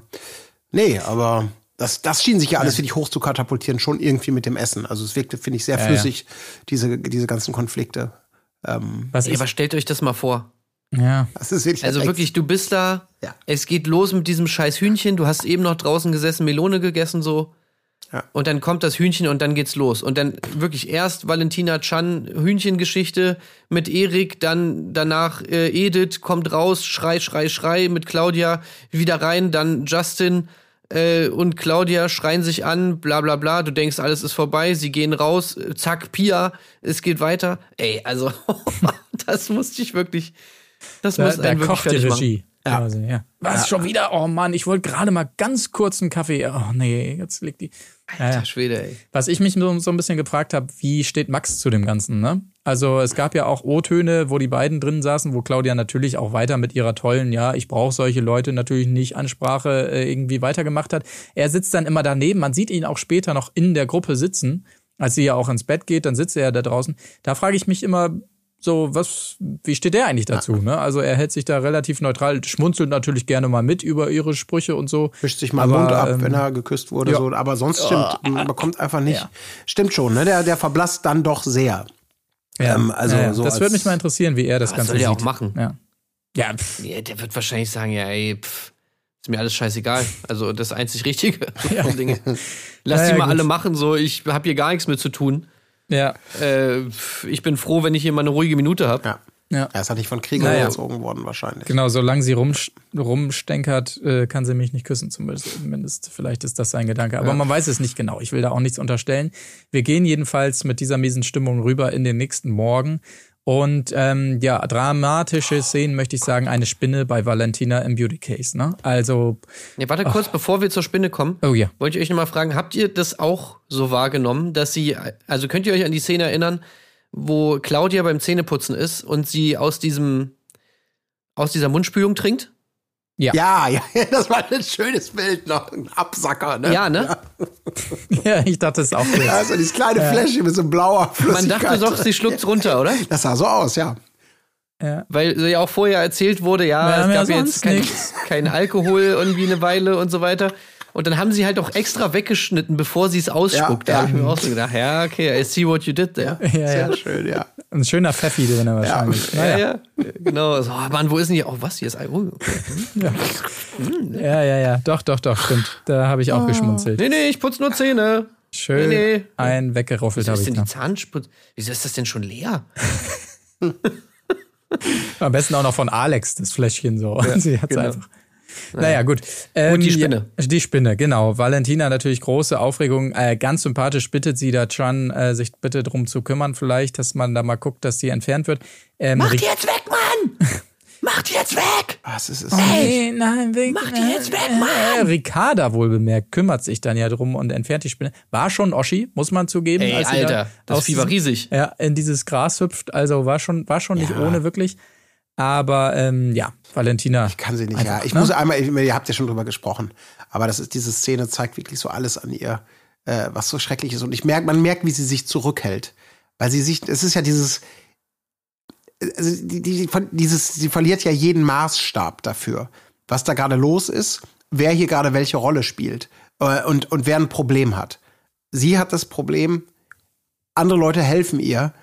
Nee, aber das, das schien sich ja alles, finde ich, hoch zu katapultieren, schon irgendwie mit dem Essen. Also es wirkte, finde ich, sehr Ja, flüssig, Diese, diese ganzen Konflikte. Ähm, Was Ey, aber stellt euch das mal vor. ja, das ist wirklich Also wirklich, du bist da, Ja. es geht los mit diesem scheiß Hühnchen, du hast eben noch draußen gesessen, Melone gegessen so. Ja. Und dann kommt das Hühnchen und dann geht's los. Und dann wirklich erst Valentina Chan Hühnchengeschichte mit Erik, dann danach äh, Edith kommt raus, Schrei, Schrei, Schrei mit Claudia wieder rein, dann Justin äh, und Claudia schreien sich an, bla bla bla. Du denkst, alles ist vorbei, sie gehen raus, zack, Pia, es geht weiter. Ey, also das musste ich wirklich. Das Da, muss da kocht die. Regie. Quasi, ja. Was schon wieder? Oh Mann, ich wollte gerade mal ganz kurz einen Kaffee. Oh nee, jetzt liegt die. Ja, ja. Alter Schwede, ey. Was ich mich so, so ein bisschen gefragt habe, wie steht Max zu dem Ganzen, ne? Also es gab ja auch O-Töne, wo die beiden drin saßen, wo Claudia natürlich auch weiter mit ihrer tollen, ja, ich brauche solche Leute natürlich nicht Ansprache äh, irgendwie weitergemacht hat. Er sitzt dann immer daneben, man sieht ihn auch später noch in der Gruppe sitzen, als sie ja auch ins Bett geht, dann sitzt er ja da draußen. Da frage ich mich immer so, was, wie steht der eigentlich dazu, ne? Also er hält sich da relativ neutral, schmunzelt natürlich gerne mal mit über ihre Sprüche und so. Wischt sich mal Aber, Mund ab, ähm, wenn er geküsst wurde. ja. So. Aber sonst stimmt, man bekommt einfach nicht. Ja. Stimmt schon, ne? Der, der verblasst dann doch sehr. Ähm, also ja, ja. so das würde mich mal interessieren, wie er das Was Ganze soll der sieht. auch machen? Ja. Ja, Ja, der wird wahrscheinlich sagen, ja, ey, pff, ist mir alles scheißegal. Also das einzig Richtige. Dinge. Lass Ja, die ja, mal gut. alle machen, so ich habe hier gar nichts mit zu tun. Ja, Äh, ich bin froh, wenn ich hier mal eine ruhige Minute habe. Ja. ja. Er ist halt nicht von Kriegern Naja. erzogen worden, wahrscheinlich. Genau, solange sie rum, rumstenkert, äh, kann sie mich nicht küssen, zumindest. zumindest. Vielleicht ist das sein Gedanke. Aber man weiß es nicht genau. Ich will da auch nichts unterstellen. Wir gehen jedenfalls mit dieser miesen Stimmung rüber in den nächsten Morgen. Und ähm, ja, dramatische Szenen möchte ich sagen, eine Spinne bei Valentina im Beauty Case. Ne? Also, Ja, warte kurz, bevor wir zur Spinne kommen. oh ja. Wollte ich euch nochmal fragen, habt ihr das auch so wahrgenommen, dass sie, also könnt ihr euch an die Szene erinnern, wo Claudia beim Zähneputzen ist und sie aus diesem, aus dieser Mundspülung trinkt? Ja, ja, das war ein schönes Bild noch. Ein Absacker, ne? Ja, ne? Ja, ich dachte es auch. Ja, so dieses kleine Fläschchen mit so blauer Man Flüssigkeit. dachte doch, sie schluckt's runter, oder? Das sah so aus, ja. Weil so ja auch vorher erzählt wurde, ja, Wir es ja gab jetzt kein, kein Alkohol irgendwie eine Weile und so weiter. Und dann haben sie halt auch extra weggeschnitten, bevor sie es ausspuckt. Ja, da habe ich ja. mir auch so gedacht, ja, okay, I see what you did there. Ja, Sehr ja. schön, ja. Ein schöner Pfeffi drin wahrscheinlich. Ja, Naja. ja, genau. So, oh Mann, wo ist denn hier? Oh, was? Hier ist Alkohol. Okay. Ja, ja, ja. Doch, doch, doch, stimmt. Da habe ich auch geschmunzelt. Nee, nee, ich putze nur Zähne. Schön Nee, nee. ein weggeroffelt Wieso habe ist ich denn da. die Zahnspitze? Wieso ist das denn schon leer? Am besten auch noch von Alex, das Fläschchen so. Sie hat's genau. einfach. Naja, gut. Ähm, die Spinne. Ja, die Spinne, genau. Valentina natürlich große Aufregung. Äh, ganz sympathisch bittet sie da Chan, äh, sich bitte drum zu kümmern, vielleicht, dass man da mal guckt, dass die entfernt wird. Ähm, Mach Ri- die jetzt weg, Mann! Mach die jetzt weg! Was ist es? Hey, nein, weg, Mach die jetzt weg, äh, Mann! Ricarda wohl bemerkt, kümmert sich dann ja drum und entfernt die Spinne. War schon Oschi, muss man zugeben. Ey, Alter, das aus Vieh war riesig. Ja, in dieses Gras hüpft. Also war schon, war schon nicht Ja. ohne wirklich. Aber ähm, ja, Valentina. Ich kann sie nicht, Einfach, ja. Ich ne? muss einmal, ihr habt ja schon drüber gesprochen, aber das ist, diese Szene zeigt wirklich so alles an ihr, äh, was so schrecklich ist. Und ich merke, man merkt, wie sie sich zurückhält. Weil sie sich, es ist ja dieses, also die, die, dieses, sie verliert ja jeden Maßstab dafür, was da gerade los ist, wer hier gerade welche Rolle spielt äh, und, und wer ein Problem hat. Sie hat das Problem, andere Leute helfen ihr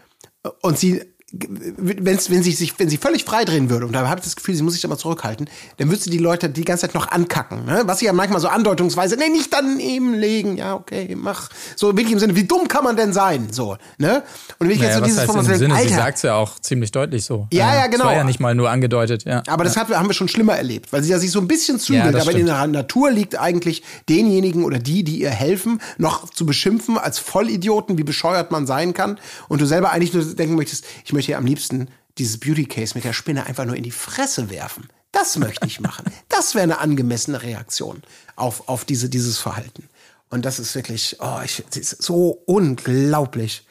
und sie wenn's, wenn, sie sich, wenn sie völlig frei drehen würde, und da habe ich das Gefühl, sie muss sich da mal zurückhalten, dann würde sie die Leute die ganze Zeit noch ankacken. Ne? Was sie ja manchmal so andeutungsweise, nee, nicht daneben legen, ja, okay, mach. So wirklich im Sinne, wie dumm kann man denn sein? So, ne? Und wenn ich Naja, jetzt so dieses Format Sinne, sie Alter, sagt ja auch ziemlich deutlich so. Ja, ja, Das genau. war ja nicht mal nur angedeutet, ja. aber das hat, haben wir schon schlimmer erlebt, weil sie ja sich so ein bisschen zügelt. das aber in ihrer Natur liegt eigentlich denjenigen oder die, die ihr helfen, noch zu beschimpfen als Vollidioten, wie bescheuert man sein kann. Und du selber eigentlich nur denken möchtest, ich möchte ja am liebsten dieses Beauty Case mit der Spinne einfach nur in die Fresse werfen. Das möchte ich machen. Das wäre eine angemessene Reaktion auf, auf diese, dieses Verhalten. Und das ist wirklich, oh, ich, ist so unglaublich.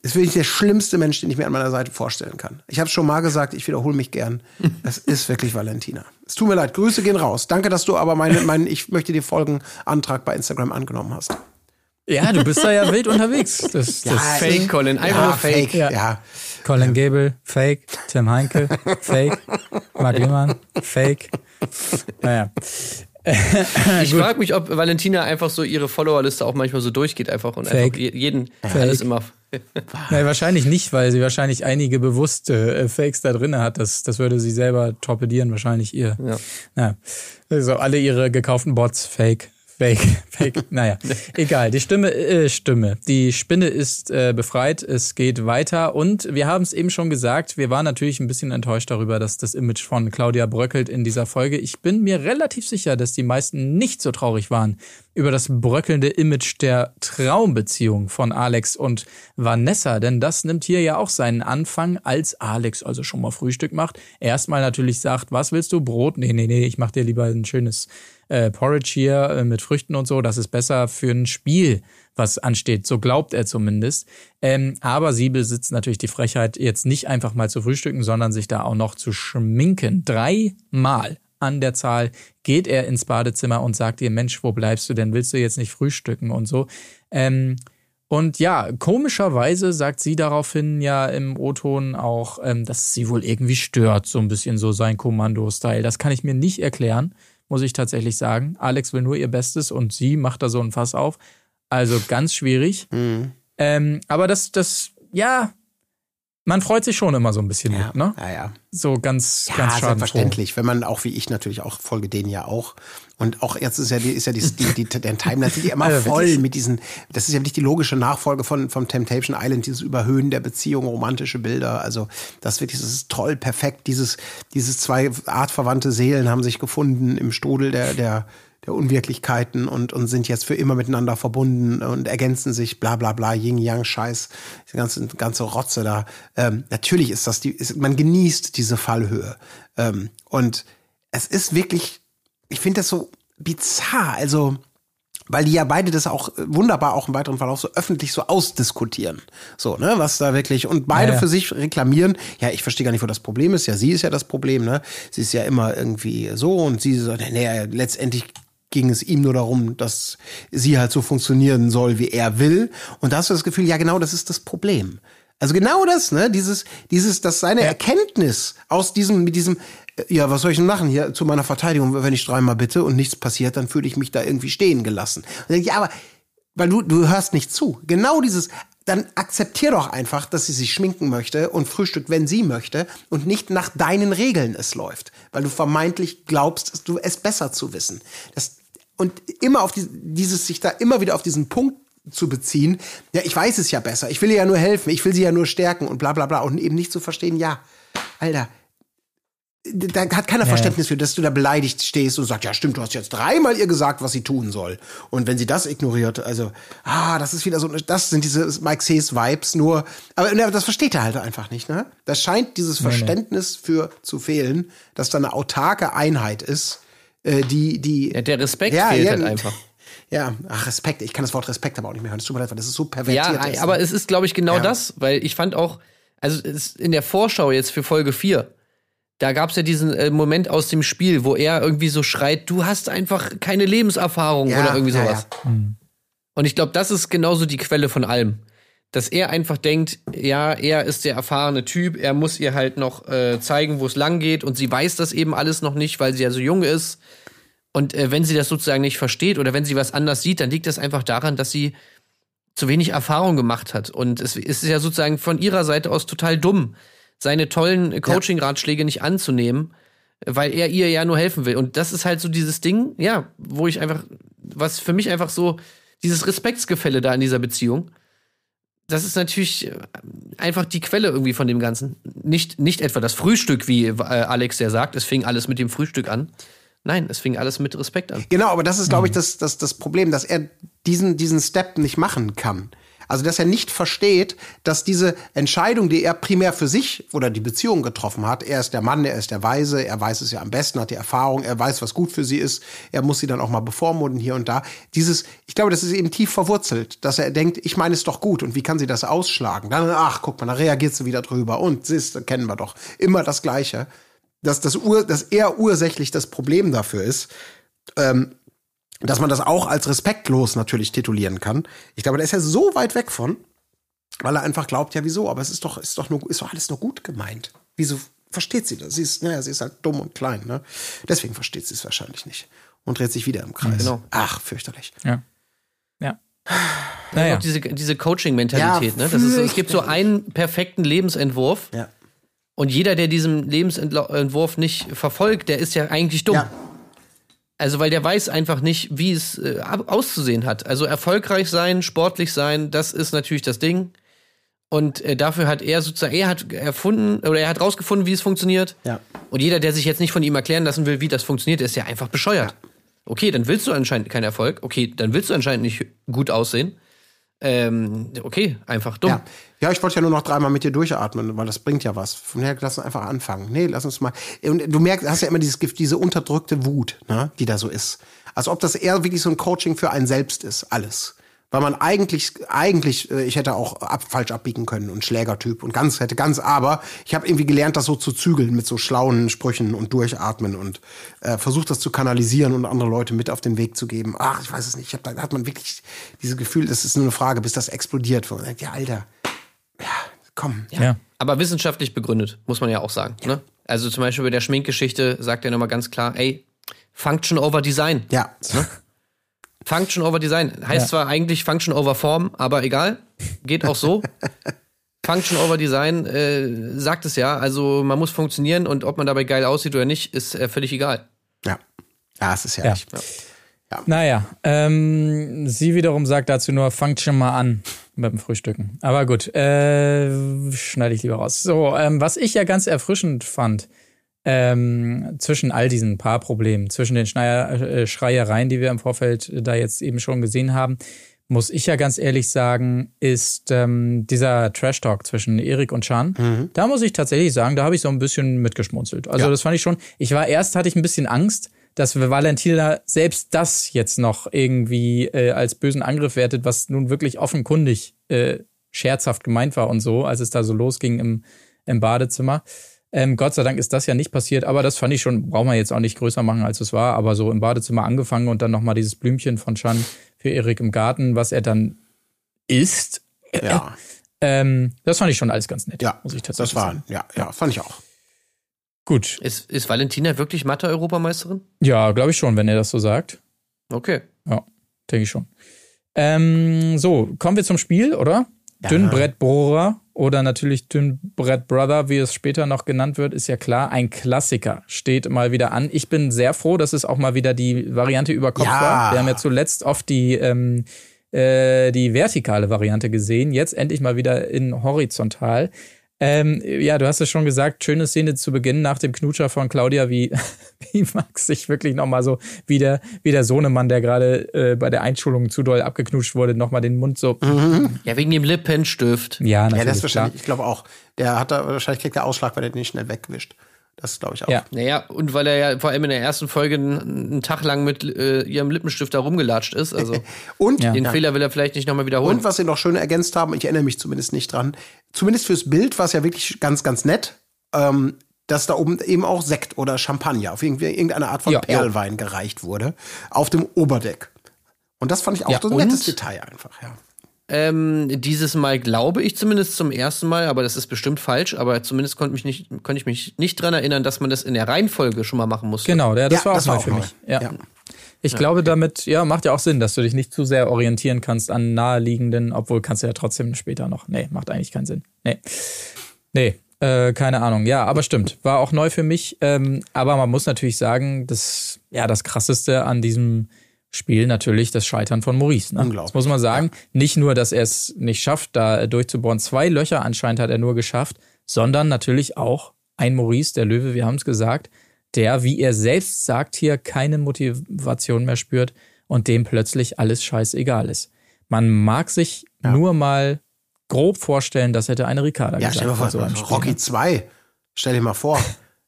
Das ist wirklich der schlimmste Mensch, den ich mir an meiner Seite vorstellen kann. Ich habe es schon mal gesagt, ich wiederhole mich gern. Das ist wirklich Valentina. Es tut mir leid, Grüße gehen raus. Danke, dass du aber meinen, mein, ich möchte dir folgen, Antrag bei Instagram angenommen hast. Ja, du bist da ja wild unterwegs. Das, das Fake, Colin, einfach ja, nur Fake. Ja. Ja. Colin Gable, Fake. Tim Heinke, Fake. Marc Lehmann, Fake. Naja. Ich frage mich, ob Valentina einfach so ihre Followerliste auch manchmal so durchgeht einfach und Fake. einfach je- jeden alles immer. Nein, wahrscheinlich nicht, weil sie wahrscheinlich einige bewusste äh, Fakes da drin hat. Das, das würde sie selber torpedieren, wahrscheinlich ihr. Ja. Ja. Also alle ihre gekauften Bots, Fake. Fake, fake. Naja, egal. Die Stimme, äh, Stimme. Die Spinne ist äh, befreit. Es geht weiter. Und wir haben es eben schon gesagt, wir waren natürlich ein bisschen enttäuscht darüber, dass das Image von Claudia bröckelt in dieser Folge. Ich bin mir relativ sicher, dass die meisten nicht so traurig waren über das bröckelnde Image der Traumbeziehung von Alex und Vanessa. Denn das nimmt hier ja auch seinen Anfang, als Alex also schon mal Frühstück macht. Erstmal natürlich sagt, was willst du? Brot? Nee, nee, nee, ich mach dir lieber ein schönes äh, Porridge hier äh, mit Früchten und so, das ist besser für ein Spiel, was ansteht. So glaubt er zumindest. Ähm, aber sie besitzt natürlich die Frechheit, jetzt nicht einfach mal zu frühstücken, sondern sich da auch noch zu schminken. Dreimal an der Zahl geht er ins Badezimmer und sagt ihr, Mensch, wo bleibst du denn? Willst du jetzt nicht frühstücken und so? Ähm, und ja, komischerweise sagt sie daraufhin ja im O-Ton auch, ähm, dass sie wohl irgendwie stört, so ein bisschen so sein Kommando-Style. Das kann ich mir nicht erklären muss ich tatsächlich sagen. Alex will nur ihr Bestes und sie macht da so ein Fass auf. Also ganz schwierig. Mhm. Ähm, aber das, das, ja, man freut sich schon immer so ein bisschen ja, mit, ne? Ja, ja. So ganz, ja, ganz selbstverständlich. Wenn man auch wie ich natürlich auch folge denen ja auch. Und auch jetzt ist ja die, ist ja die, die, die der Timeline sind die immer also voll mit diesen. Das ist ja nicht die logische Nachfolge von vom Temptation Island, dieses Überhöhen der Beziehung, romantische Bilder. Also das wirklich, das ist toll, perfekt. Dieses, dieses zwei artverwandte Seelen haben sich gefunden im Strudel der der der Unwirklichkeiten und, und sind jetzt für immer miteinander verbunden und ergänzen sich, bla bla bla, Yin-Yang-Scheiß, die ganze, ganze Rotze da. Ähm, natürlich ist das die, ist, man genießt diese Fallhöhe. Ähm, und es ist wirklich, ich finde das so bizarr, also weil die ja beide das auch wunderbar auch im weiteren Verlauf so öffentlich so ausdiskutieren. So, ne, was da wirklich und beide ja, ja. für sich reklamieren. Ja, ich verstehe gar nicht, wo das Problem ist. Ja, sie ist ja das Problem, ne? Sie ist ja immer irgendwie so und sie so, nee, letztendlich ging es ihm nur darum, dass sie halt so funktionieren soll, wie er will. Und da hast du das Gefühl, ja, genau das ist das Problem. Also genau das, ne? Dieses, dieses, dass seine. Erkenntnis aus diesem, mit diesem, äh, ja, was soll ich denn machen hier zu meiner Verteidigung, wenn ich dreimal bitte und nichts passiert, dann fühle ich mich da irgendwie stehen gelassen. Und ich, ja, aber weil du, du hörst nicht zu. Genau dieses, dann akzeptier doch einfach, dass sie sich schminken möchte und frühstückt, wenn sie möchte und nicht nach deinen Regeln es läuft, weil du vermeintlich glaubst, du es besser zu wissen. Das, und immer auf die, dieses, sich da immer wieder auf diesen Punkt zu beziehen, ja, ich weiß es ja besser, ich will ihr ja nur helfen, ich will sie ja nur stärken und bla bla bla und eben nicht zu verstehen, ja, Alter, da hat keiner ja. Verständnis für, dass du da beleidigt stehst und sagst, ja stimmt, du hast jetzt dreimal ihr gesagt, was sie tun soll. Und wenn sie das ignoriert, also, ah, das ist wieder so, das sind diese Mike Sees Vibes nur, aber das versteht er halt einfach nicht, ne? Das scheint dieses Verständnis für zu fehlen, dass da eine autarke Einheit ist, äh, die, die. Ja, der Respekt ja, fehlt ja, halt einfach. Ja, ach, Respekt. Ich kann das Wort Respekt aber auch nicht mehr hören. Es tut mir leid, weil das ist so pervertiert. Ja, ist. aber es ist, glaube ich, genau das, weil ich fand auch, also in der Vorschau jetzt für Folge 4, da gab es ja diesen äh, Moment aus dem Spiel, wo er irgendwie so schreit, du hast einfach keine Lebenserfahrung ja, oder irgendwie sowas. Ja, ja. Mhm. Und ich glaube, das ist genauso die Quelle von allem. Dass er einfach denkt, ja, er ist der erfahrene Typ, er muss ihr halt noch äh, zeigen, wo es lang geht und sie weiß das eben alles noch nicht, weil sie ja so jung ist. Und äh, wenn sie das sozusagen nicht versteht oder wenn sie was anders sieht, dann liegt das einfach daran, dass sie zu wenig Erfahrung gemacht hat. Und es ist ja sozusagen von ihrer Seite aus total dumm, seine tollen Coaching-Ratschläge nicht anzunehmen, weil er ihr ja nur helfen will. Und das ist halt so dieses Ding, ja, wo ich einfach, was für mich einfach so, dieses Respektsgefälle da in dieser Beziehung, das ist natürlich äh, einfach die Quelle irgendwie von dem Ganzen. Nicht, nicht etwa das Frühstück, wie äh, Alex ja sagt, es fing alles mit dem Frühstück an. Nein, es fing alles mit Respekt an. Genau, aber das ist, glaube ich, mhm. das, das, das Problem, dass er diesen, diesen Step nicht machen kann. Also, dass er nicht versteht, dass diese Entscheidung, die er primär für sich oder die Beziehung getroffen hat, er ist der Mann, er ist der Weise, er weiß es ja am besten, hat die Erfahrung, er weiß, was gut für sie ist, er muss sie dann auch mal bevormunden hier und da. Dieses, ich glaube, das ist eben tief verwurzelt, dass er denkt, ich meine es doch gut und wie kann sie das ausschlagen? Dann, ach, guck mal, da reagiert sie wieder drüber und siehst, kennen wir doch. Immer das Gleiche. Dass, das Ur, dass er ursächlich das Problem dafür ist. Ähm, dass man das auch als respektlos natürlich titulieren kann. Ich glaube, da ist er so weit weg von, weil er einfach glaubt, ja, wieso? Aber es ist doch, ist doch, nur, ist doch alles nur gut gemeint. Wieso versteht sie das? Sie ist, naja, sie ist halt dumm und klein, ne? Deswegen versteht sie es wahrscheinlich nicht. Und dreht sich wieder im Kreis. Genau. Ach, fürchterlich. Ja. Ja. Naja. diese, diese Coaching-Mentalität, ja, ne? Das ist, es gibt so einen perfekten Lebensentwurf. Ja. Und jeder, der diesen Lebensentwurf nicht verfolgt, der ist ja eigentlich dumm. Ja. Also, weil der weiß einfach nicht, wie es äh, auszusehen hat. Also erfolgreich sein, sportlich sein, das ist natürlich das Ding. Und äh, dafür hat er sozusagen, er hat erfunden oder er hat rausgefunden, wie es funktioniert. Ja. Und jeder, der sich jetzt nicht von ihm erklären lassen will, wie das funktioniert, ist ja einfach bescheuert. Okay, dann willst du anscheinend keinen Erfolg. Okay, dann willst du anscheinend nicht gut aussehen. Ähm, okay, einfach dumm. Ja. ja, ich wollte ja nur noch dreimal mit dir durchatmen, weil das bringt ja was. Von daher lass uns einfach anfangen. Nee, lass uns mal. Und du merkst, hast ja immer dieses Gift, diese unterdrückte Wut, ne, die da so ist. Als ob das eher wirklich so ein Coaching für einen selbst ist, alles. Weil man eigentlich, eigentlich, äh, ich hätte auch ab, falsch abbiegen können und Schlägertyp und ganz, hätte ganz, aber ich habe irgendwie gelernt, das so zu zügeln mit so schlauen Sprüchen und durchatmen und äh, versucht das zu kanalisieren und andere Leute mit auf den Weg zu geben. Ach, ich weiß es nicht. Ich hab, da hat man wirklich dieses Gefühl, das ist nur eine Frage, bis das explodiert. Und man denkt, ja, Alter, ja, komm. Ja. Aber wissenschaftlich begründet, muss man ja auch sagen. Ne? Also zum Beispiel bei der Schminkgeschichte sagt er nochmal ganz klar, ey, Function over Design. Ja. Ne? Function over Design. Heißt Ja. zwar eigentlich Function over Form, aber egal. Geht auch so. Function over Design äh, sagt es ja. Also man muss funktionieren und ob man dabei geil aussieht oder nicht, ist äh, völlig egal. Ja. Ja, es ist herrlich. Naja, ähm, sie wiederum sagt dazu nur, fangt schon mal an mit dem Frühstücken. Aber gut, äh, schneide ich lieber raus. So, ähm, was ich ja ganz erfrischend fand, ähm, zwischen all diesen paar Problemen, zwischen den Schneier, äh, Schreiereien, die wir im Vorfeld da jetzt eben schon gesehen haben, muss ich ja ganz ehrlich sagen, ist ähm, dieser Trash-Talk zwischen Erik und Chan. Da muss ich tatsächlich sagen, da habe ich so ein bisschen mitgeschmunzelt. Also Ja. das fand ich schon. Ich war erst, hatte ich ein bisschen Angst, dass Valentina selbst das jetzt noch irgendwie äh, als bösen Angriff wertet, was nun wirklich offenkundig äh, scherzhaft gemeint war und so, als es da so losging im, im Badezimmer. Ähm, Gott sei Dank ist das ja nicht passiert, aber das fand ich schon, braucht man jetzt auch nicht größer machen, als es war, aber so im Badezimmer angefangen und dann nochmal dieses Blümchen von Chan für Erik im Garten, was er dann isst. Ja, Ähm, das fand ich schon alles ganz nett, ja. muss ich tatsächlich Das war, sagen. ja, ja, fand ich auch. Gut. Ist, ist Valentina wirklich Mathe-Europameisterin? Ja, glaube ich schon, wenn er das so sagt. Okay. Ja, denke ich schon. Ähm, so, kommen wir zum Spiel, oder? Ja. Dünnbrettbohrer oder natürlich Dünnbrettbrother, wie es später noch genannt wird, ist ja klar. Ein Klassiker steht mal wieder an. Ich bin sehr froh, dass es auch mal wieder die Variante über Kopf Ja. war. Wir haben ja zuletzt oft die, ähm, äh, die vertikale Variante gesehen. Jetzt endlich mal wieder in horizontal. Ähm, ja, du hast es schon gesagt, schöne Szene zu Beginn nach dem Knutscher von Claudia, wie, wie Max sich wirklich nochmal so, wie der, wie der Sohnemann, der gerade äh, bei der Einschulung zu doll abgeknutscht wurde, nochmal den Mund so. Ja, wegen dem Lippenstift. Ja, Ja, natürlich. das ist klar. wahrscheinlich, ich glaube auch. Der hat da, wahrscheinlich kriegt der Ausschlag, weil der den nicht schnell wegwischt. Das glaube ich auch. Ja. Naja, und weil er ja vor allem in der ersten Folge einen, Tag lang mit äh, ihrem Lippenstift da rumgelatscht ist. Also Und, den ja. Fehler will er vielleicht nicht nochmal wiederholen. und was sie noch schön ergänzt haben, ich erinnere mich zumindest nicht dran, zumindest fürs Bild war es ja wirklich ganz, ganz nett, ähm, dass da oben eben auch Sekt oder Champagner auf irgendwie irgendeine Art von Ja. Perlwein gereicht wurde auf dem Oberdeck. Und das fand ich auch Ja, so ein nettes Detail einfach, ja. Ähm, dieses Mal glaube ich zumindest zum ersten Mal, aber das ist bestimmt falsch, aber zumindest konnte, mich nicht, konnte ich mich nicht dran erinnern, dass man das in der Reihenfolge schon mal machen musste. Genau, ja, das Ja, war auch das war neu auch für neu. mich. Ja. Ja. Ich glaube, damit, ja, macht ja auch Sinn, dass du dich nicht zu sehr orientieren kannst an naheliegenden, obwohl kannst du ja trotzdem später noch. Nee, macht eigentlich keinen Sinn. Nee. Nee, äh, keine Ahnung. Ja, aber stimmt. War auch neu für mich. Ähm, aber man muss natürlich sagen, das, ja, das krasseste an diesem Spiel natürlich das Scheitern von Maurice. Ne? Unglaublich. Das muss man sagen. Nicht nur, dass er es nicht schafft, da durchzubohren. Zwei Löcher anscheinend hat er nur geschafft, sondern natürlich auch ein Maurice, der Löwe, wir haben es gesagt, der, wie er selbst sagt, hier keine Motivation mehr spürt und dem plötzlich alles scheißegal ist. Man mag sich nur mal grob vorstellen, das hätte eine Ricarda Ja, gesagt. stell dir mal vor, so Rocky ne? 2. Stell dir mal vor.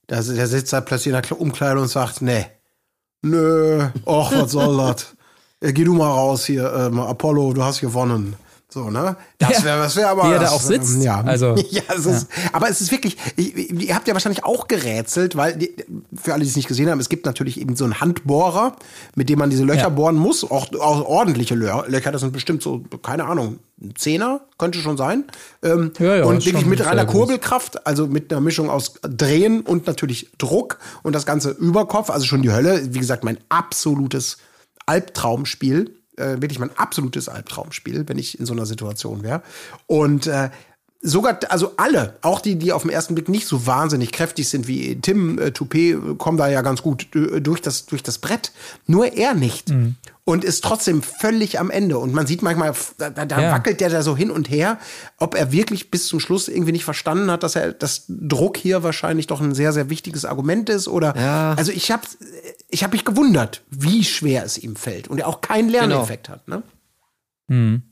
Der, der sitzt da plötzlich in der Umkleidung und sagt, nee, nö, och, was soll das? Äh, Geh du mal raus hier, ähm, Apollo, du hast gewonnen. So, ne? Das wäre, das wäre aber. Wie er da auch sitzt. ähm, Ja, Also, ja, es ist, aber es ist wirklich, ich, ihr habt ja wahrscheinlich auch gerätselt, weil, die, für alle, die es nicht gesehen haben, es gibt natürlich eben so einen Handbohrer, mit dem man diese Löcher Ja. bohren muss. Auch, auch ordentliche Lö- Löcher, das sind bestimmt so, keine Ahnung, ein Zehner, könnte schon sein. Ähm, Ja, ja, und wirklich mit reiner. Kurbelkraft, also mit einer Mischung aus Drehen und natürlich Druck und das Ganze über Kopf, also schon die Hölle. Wie gesagt, mein absolutes Albtraumspiel. Äh, wirklich mein absolutes Albtraumspiel, wenn ich in so einer Situation wäre. Und äh, sogar, also alle, auch die, die auf den ersten Blick nicht so wahnsinnig kräftig sind wie Tim äh, Toupé, kommen da ja ganz gut äh, durch das, durch das Brett. Nur er nicht. Mhm. Und ist trotzdem völlig am Ende. Und man sieht manchmal, da, da ja. wackelt der da so hin und her, ob er wirklich bis zum Schluss irgendwie nicht verstanden hat, dass er das Druck hier wahrscheinlich doch ein sehr, sehr wichtiges Argument ist. Oder ja. also ich habe ich hab mich gewundert, wie schwer es ihm fällt. Und er auch keinen genau. Lerneffekt genau. hat. Ne? Mhm.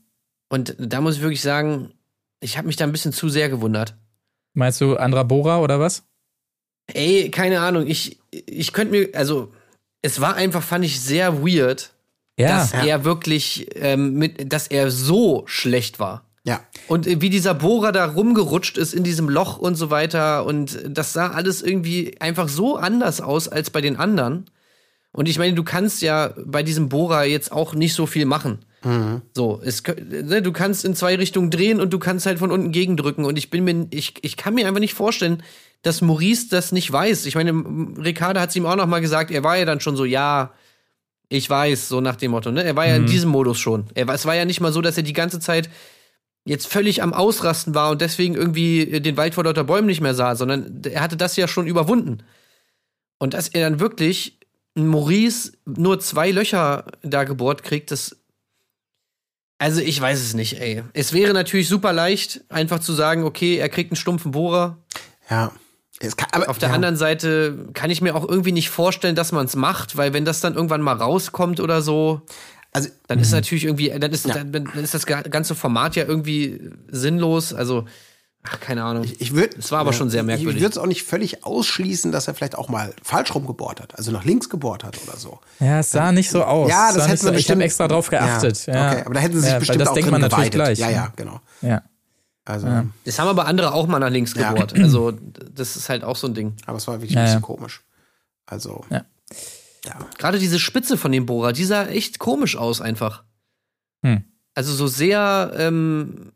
Und da muss ich wirklich sagen, ich habe mich da ein bisschen zu sehr gewundert. Meinst du Andra Bora oder was? Ey, keine Ahnung. Ich, ich könnte mir, also, es war einfach, fand ich sehr weird, ja, dass ja. er wirklich, ähm, mit, dass er so schlecht war. Ja. Und wie dieser Bohrer da rumgerutscht ist in diesem Loch und so weiter. Und das sah alles irgendwie einfach so anders aus als bei den anderen. Und ich meine, du kannst ja bei diesem Bohrer jetzt auch nicht so viel machen. Mhm. So, es, ne, du kannst in zwei Richtungen drehen und du kannst halt von unten gegendrücken. Und ich bin mir, ich, ich kann mir einfach nicht vorstellen, dass Maurice das nicht weiß. Ich meine, Ricardo hat es ihm auch noch mal gesagt, er war ja dann schon so, ja, ich weiß, so nach dem Motto, ne? Er war ja in mhm. diesem Modus schon. Er, es war ja nicht mal so, dass er die ganze Zeit jetzt völlig am Ausrasten war und deswegen irgendwie den Wald vor lauter Bäumen nicht mehr sah, sondern er hatte das ja schon überwunden. Und dass er dann wirklich Maurice nur zwei Löcher da gebohrt kriegt, das also ich weiß es nicht, ey. Es wäre natürlich super leicht, einfach zu sagen, okay, er kriegt einen stumpfen Bohrer. Ja. Kann, aber, Auf der ja. anderen Seite kann ich mir auch irgendwie nicht vorstellen, dass man es macht, weil wenn das dann irgendwann mal rauskommt oder so, also, dann ist mhm. natürlich irgendwie, dann ist, ja. dann ist das ganze Format ja irgendwie sinnlos. Also Ach, keine Ahnung. Ich, ich würd, es war aber ja, schon sehr merkwürdig. Ich würde es auch nicht völlig ausschließen, dass er vielleicht auch mal falsch rumgebohrt hat, also nach links gebohrt hat oder so. Ja, es sah nicht so aus. Ja, das hätte so, Ich habe extra drauf geachtet. Ja, Okay, aber da hätten sie sich ja, bestimmt das auch denkt man natürlich gleich. Ja, ja, genau. Ja. Also, Das haben aber andere auch mal nach links gebohrt. Also, das ist halt auch so ein Ding. Aber es war wirklich ein bisschen komisch. Also, ja. Gerade diese Spitze von dem Bohrer, die sah echt komisch aus einfach. Hm. Also so sehr, ähm,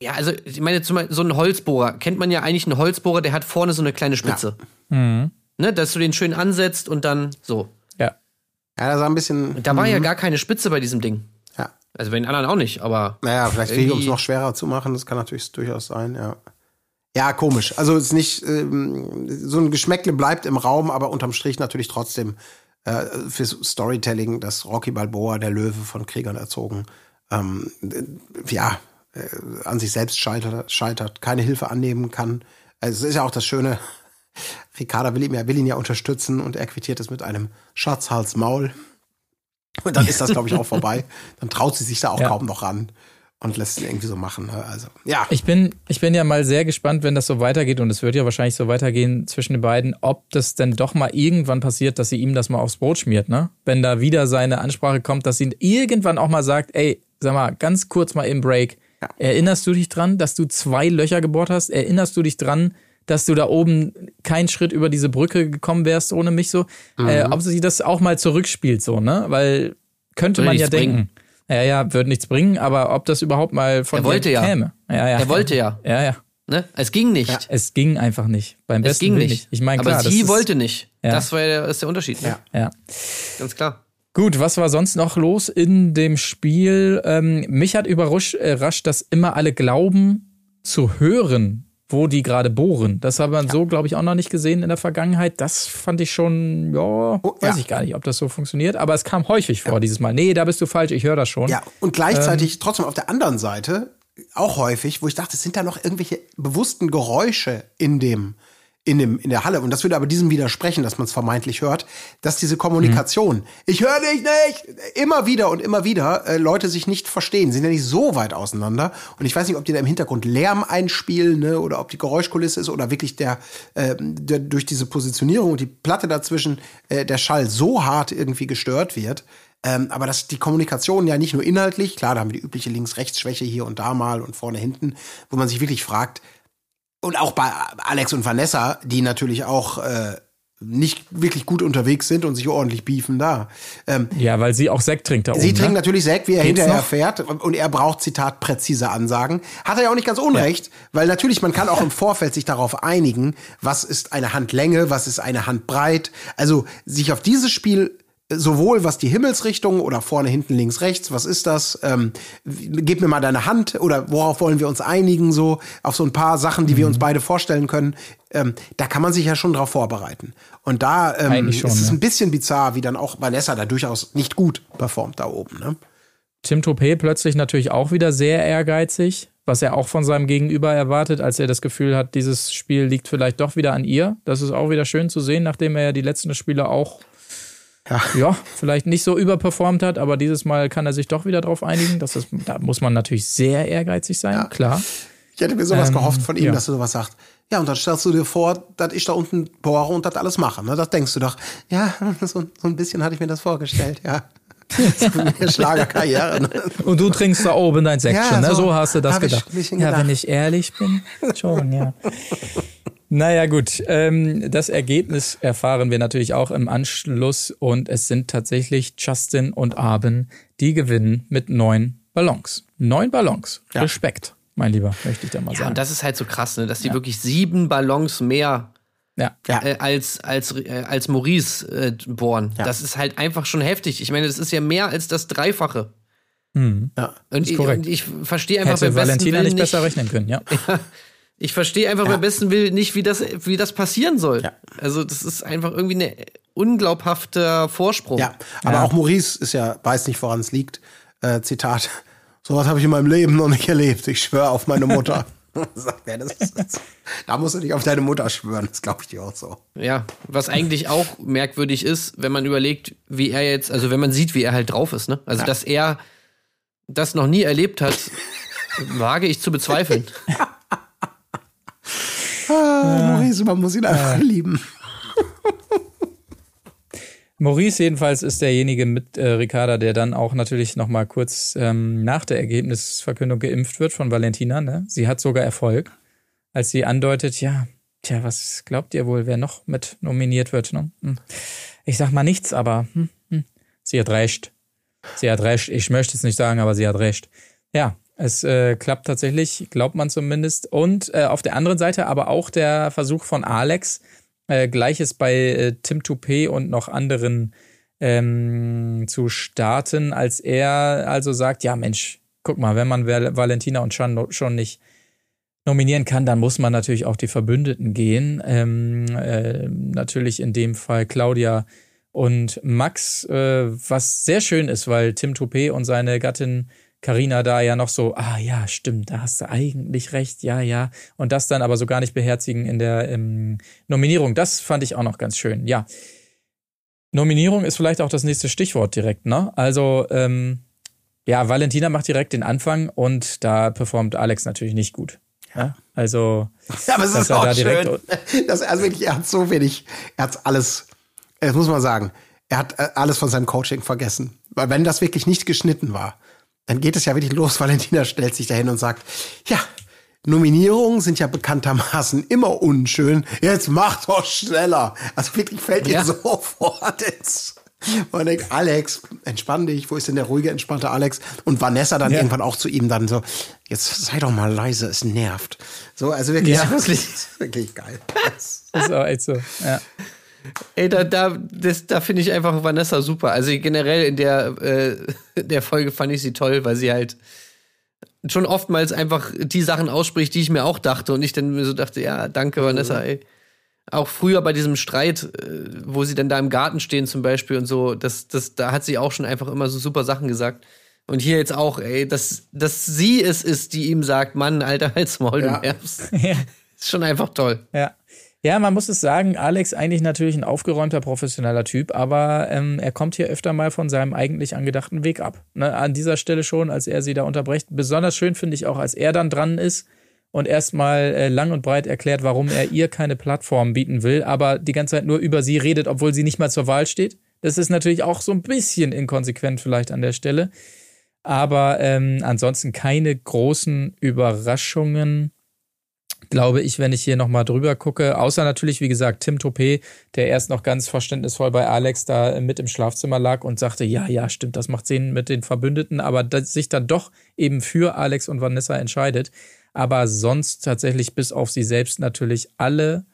ja, also ich meine, zum Beispiel so ein Holzbohrer, kennt man ja eigentlich einen Holzbohrer, der hat vorne so eine kleine Spitze. Ja. Mhm. Ne, dass du den schön ansetzt und dann so. Ja. Ja, das sah ein bisschen. Da war ja mhm. gar keine Spitze bei diesem Ding. Also bei den anderen auch nicht, aber. Naja, vielleicht irgendwie... um es noch schwerer zu machen, das kann natürlich durchaus sein, ja. Ja, komisch. Also es ist nicht, ähm, so ein Geschmäckle bleibt im Raum, aber unterm Strich natürlich trotzdem äh, fürs Storytelling, dass Rocky Balboa, der Löwe von Kriegern erzogen, ähm, ja, äh, an sich selbst scheitert, scheitert, keine Hilfe annehmen kann. Also es ist ja auch das Schöne, Ricarda will ihn, ja, will ihn ja unterstützen und er quittiert es mit einem Schatz, Hals, Maul. Und dann ist das, glaube ich, auch vorbei. Dann traut sie sich da auch ja. kaum noch ran und lässt ihn irgendwie so machen. Ne? Also, ja. Ich bin, ich bin ja mal sehr gespannt, wenn das so weitergeht, und es wird ja wahrscheinlich so weitergehen zwischen den beiden, ob das denn doch mal irgendwann passiert, dass sie ihm das mal aufs Brot schmiert, ne? Wenn da wieder seine Ansprache kommt, dass sie irgendwann auch mal sagt, ey, sag mal, ganz kurz mal im Break, ja. Erinnerst du dich dran, dass du zwei Löcher gebohrt hast? Erinnerst du dich dran, dass du da oben keinen Schritt über diese Brücke gekommen wärst ohne mich so? Mhm. Äh, ob sie das auch mal zurückspielt so, ne? Weil könnte würde man ja denken. Bringen. Ja, ja, wird nichts bringen, aber ob das überhaupt mal von er wollte ja. käme. Ja, ja. Er wollte ja. Ja, ja. Ne? Es ging nicht. Ja. Es ging einfach nicht. Beim besten es ging nicht. nicht. Ich meine, klar. Aber sie wollte nicht. Ja. Das war der, ist der Unterschied. Ne? Ja. ja. Ganz klar. Gut, was war sonst noch los in dem Spiel? Ähm, mich hat überrascht, äh, dass immer alle glauben zu hören, wo die gerade bohren. Das hat man ja. so, glaube ich, auch noch nicht gesehen in der Vergangenheit. Das fand ich schon, ja, oh, weiß ja. ich gar nicht, ob das so funktioniert. Aber es kam häufig vor ja. dieses Mal. Nee, da bist du falsch, ich höre das schon. Ja, und gleichzeitig ähm, trotzdem auf der anderen Seite auch häufig, wo ich dachte, sind da noch irgendwelche bewussten Geräusche in dem in, dem, in der Halle, und das würde aber diesem widersprechen, dass man es vermeintlich hört, dass diese Kommunikation, mhm. ich höre dich nicht, immer wieder und immer wieder äh, Leute sich nicht verstehen, sind ja nicht so weit auseinander. Und ich weiß nicht, ob die da im Hintergrund Lärm einspielen ne, oder ob die Geräuschkulisse ist oder wirklich der, äh, der durch diese Positionierung und die Platte dazwischen äh, der Schall so hart irgendwie gestört wird. Ähm, aber dass die Kommunikation ja nicht nur inhaltlich, klar, da haben wir die übliche Links-Rechts-Schwäche hier und da mal und vorne hinten, wo man sich wirklich fragt, und auch bei Alex und Vanessa, die natürlich auch äh, nicht wirklich gut unterwegs sind und sich ordentlich beefen da. Ähm, ja, weil sie auch Sekt trinkt da oben. Sie trinkt ne? natürlich Sekt, wie er Geht's hinterher noch? fährt. Und er braucht, Zitat, präzise Ansagen. Hat er ja auch nicht ganz unrecht, ja. weil natürlich, man kann auch im Vorfeld sich darauf einigen, was ist eine Handlänge, was ist eine Handbreit. Also sich auf dieses Spiel sowohl was die Himmelsrichtung oder vorne, hinten, links, rechts, was ist das? Ähm, gib mir mal deine Hand oder worauf wollen wir uns einigen, so auf so ein paar Sachen, die mhm. wir uns beide vorstellen können. Ähm, da kann man sich ja schon drauf vorbereiten. Und da ähm, schon, ist es ein bisschen bizarr, wie dann auch Vanessa da durchaus nicht gut performt da oben. Ne? Tim Topé plötzlich natürlich auch wieder sehr ehrgeizig, was er auch von seinem Gegenüber erwartet, als er das Gefühl hat, dieses Spiel liegt vielleicht doch wieder an ihr. Das ist auch wieder schön zu sehen, nachdem er ja die letzten Spiele auch ja. ja, vielleicht nicht so überperformt hat, aber dieses Mal kann er sich doch wieder drauf einigen. Das ist, da muss man natürlich sehr ehrgeizig sein, ja. klar. Ich hätte mir sowas ähm, gehofft von ihm, ja. dass er sowas sagt. Ja, und dann stellst du dir vor, dass ich da unten bohre und das alles mache. Ne? Das denkst du doch. Ja, so, so ein bisschen hatte ich mir das vorgestellt, ja. Schlagerkarriere. Ne? Und du trinkst da oben dein Säckchen, ja, so, ne? so hast du das gedacht. Ja, wenn ich ehrlich bin, schon, ja. Naja, gut. Ähm, das Ergebnis erfahren wir natürlich auch im Anschluss und es sind tatsächlich Justin und Arben, die gewinnen mit neun Ballons. Neun Ballons. Ja. Respekt, mein Lieber, möchte ich da mal ja, sagen. Ja, und das ist halt so krass, ne, dass die ja. wirklich sieben Ballons mehr ja. Äh, als, als, äh, als Maurice äh, bohren. Ja. Das ist halt einfach schon heftig. Ich meine, das ist ja mehr als das Dreifache. Mhm. Ja, und, ich, und ich verstehe einfach Hätte Valentina nicht besser rechnen können, ja. ich verstehe einfach ja. beim besten Willen nicht, wie das, wie das passieren soll. Ja. Also, das ist einfach irgendwie ein unglaubhafter Vorsprung. Ja, aber ja. auch Maurice ist ja, weiß nicht, woran es liegt. Äh, Zitat. Sowas habe ich in meinem Leben noch nicht erlebt. Ich schwöre auf meine Mutter. Sagt er, das ist, da musst du nicht auf deine Mutter schwören, das glaube ich dir auch so. Ja, was eigentlich auch merkwürdig ist, wenn man überlegt, wie er jetzt, also wenn man sieht, wie er halt drauf ist, ne? Also, dass er das noch nie erlebt hat, wage ich zu bezweifeln. Ah, Maurice, man muss ihn einfach lieben. Maurice jedenfalls ist derjenige mit äh, Ricarda, der dann auch natürlich noch mal kurz ähm, nach der Ergebnisverkündung geimpft wird von Valentina. Ne? Sie hat sogar Erfolg, als sie andeutet, ja, tja, was glaubt ihr wohl, wer noch mit nominiert wird? Ne? Hm. Ich sag mal nichts, aber hm, hm. sie hat recht. Sie hat recht. Ich möchte es nicht sagen, aber sie hat recht. Ja, es äh, klappt tatsächlich, glaubt man zumindest. Und äh, auf der anderen Seite aber auch der Versuch von Alex, äh, Gleiches bei äh, Tim Toupé und noch anderen ähm, zu starten, als er also sagt, ja Mensch, guck mal, wenn man Valentina und Chan schon nicht nominieren kann, dann muss man natürlich auch die Verbündeten gehen. Ähm, äh, natürlich in dem Fall Claudia und Max, äh, was sehr schön ist, weil Tim Toupé und seine Gattin Karina da ja noch so, ah ja, stimmt, da hast du eigentlich recht, ja, ja. Und das dann aber so gar nicht beherzigen in der ähm, Nominierung. Das fand ich auch noch ganz schön, ja. Nominierung ist vielleicht auch das nächste Stichwort direkt, ne? Also, ähm, ja, Valentina macht direkt den Anfang und da performt Alex natürlich nicht gut. Ja, also. Ja, aber es ist auch da schön. Das, also wirklich, er hat so wenig, er hat alles, das muss man sagen, er hat äh, alles von seinem Coaching vergessen. Weil wenn das wirklich nicht geschnitten war, dann geht es ja wirklich los. Valentina stellt sich dahin und sagt, ja, Nominierungen sind ja bekanntermaßen immer unschön. Jetzt mach doch schneller. Also wirklich fällt ja. ihr sofort ins. Man denkt, Alex, entspann dich. Wo ist denn der ruhige, entspannte Alex? Und Vanessa dann ja. irgendwann auch zu ihm dann so, jetzt sei doch mal leise, es nervt. So, also wirklich, ja. wirklich, wirklich geil. Das ist auch echt so, ja. Ey, da, da, da finde ich einfach Vanessa super. Also generell in der, äh, der Folge fand ich sie toll, weil sie halt schon oftmals einfach die Sachen ausspricht, die ich mir auch dachte und ich dann mir so dachte, ja, danke Vanessa, ey. Auch früher bei diesem Streit, äh, wo sie dann da im Garten stehen zum Beispiel und so, das, das, da hat sie auch schon einfach immer so super Sachen gesagt. Und hier jetzt auch, ey, dass, dass sie es ist, die ihm sagt, Mann, Alter, halt's Maul, ja. du Herbst. Ja. Ist schon einfach toll. Ja. Ja, man muss es sagen, Alex eigentlich natürlich ein aufgeräumter, professioneller Typ, aber ähm, er kommt hier öfter mal von seinem eigentlich angedachten Weg ab. Ne, an dieser Stelle schon, als er sie da unterbrecht. Besonders schön finde ich auch, als er dann dran ist und erstmal äh, lang und breit erklärt, warum er ihr keine Plattform bieten will, aber die ganze Zeit nur über sie redet, obwohl sie nicht mal zur Wahl steht. Das ist natürlich auch so ein bisschen inkonsequent vielleicht an der Stelle. Aber ähm, ansonsten keine großen Überraschungen glaube ich, wenn ich hier nochmal drüber gucke. Außer natürlich, wie gesagt, Tim Topé, der erst noch ganz verständnisvoll bei Alex da mit im Schlafzimmer lag und sagte, ja, ja, stimmt, das macht Sinn mit den Verbündeten, aber sich dann doch eben für Alex und Vanessa entscheidet. Aber sonst tatsächlich bis auf sie selbst natürlich alle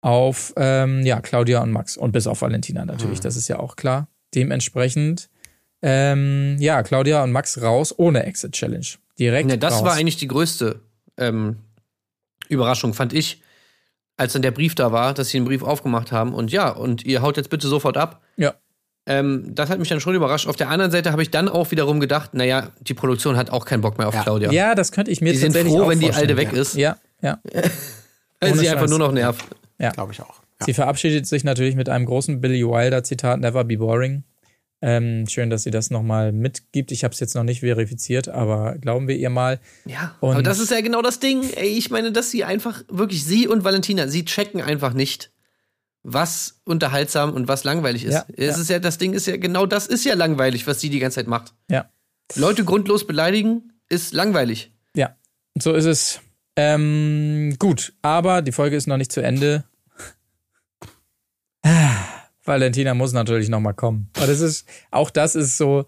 auf ähm, ja, Claudia und Max und bis auf Valentina natürlich, mhm. das ist ja auch klar. dementsprechend, ähm, ja, Claudia und Max raus ohne Exit Challenge. Direkt. Ja, das raus. war eigentlich die größte ähm, Überraschung, fand ich, als dann der Brief da war, dass sie den Brief aufgemacht haben und ja, und ihr haut jetzt bitte sofort ab. Ja. Ähm, das hat mich dann schon überrascht. Auf der anderen Seite habe ich dann auch wiederum gedacht, naja, die Produktion hat auch keinen Bock mehr auf Ja. Claudia. Ja, das könnte ich mir die sind froh, auch wenn die. Alte weg ist, Ja, ja. weil ohne sie einfach Scheiß. nur noch nervt. Glaube ich auch. Ja. Sie verabschiedet sich natürlich mit einem großen Billy Wilder Zitat, Never be boring. Ähm, schön, dass sie das nochmal mitgibt. Ich habe es jetzt noch nicht verifiziert, aber glauben wir ihr mal. Ja, Und- aber das ist ja genau das Ding. Ey, ich meine, dass sie einfach, wirklich, sie und Valentina, sie checken einfach nicht, was unterhaltsam und was langweilig ist. Ja, es ja. ist ja, das Ding ist ja, genau das ist ja langweilig, was sie die ganze Zeit macht. Ja, Leute grundlos beleidigen ist langweilig. ja, so ist es. Ähm, gut, aber die Folge ist noch nicht zu Ende. Valentina muss natürlich nochmal kommen. Und das ist, auch das ist so,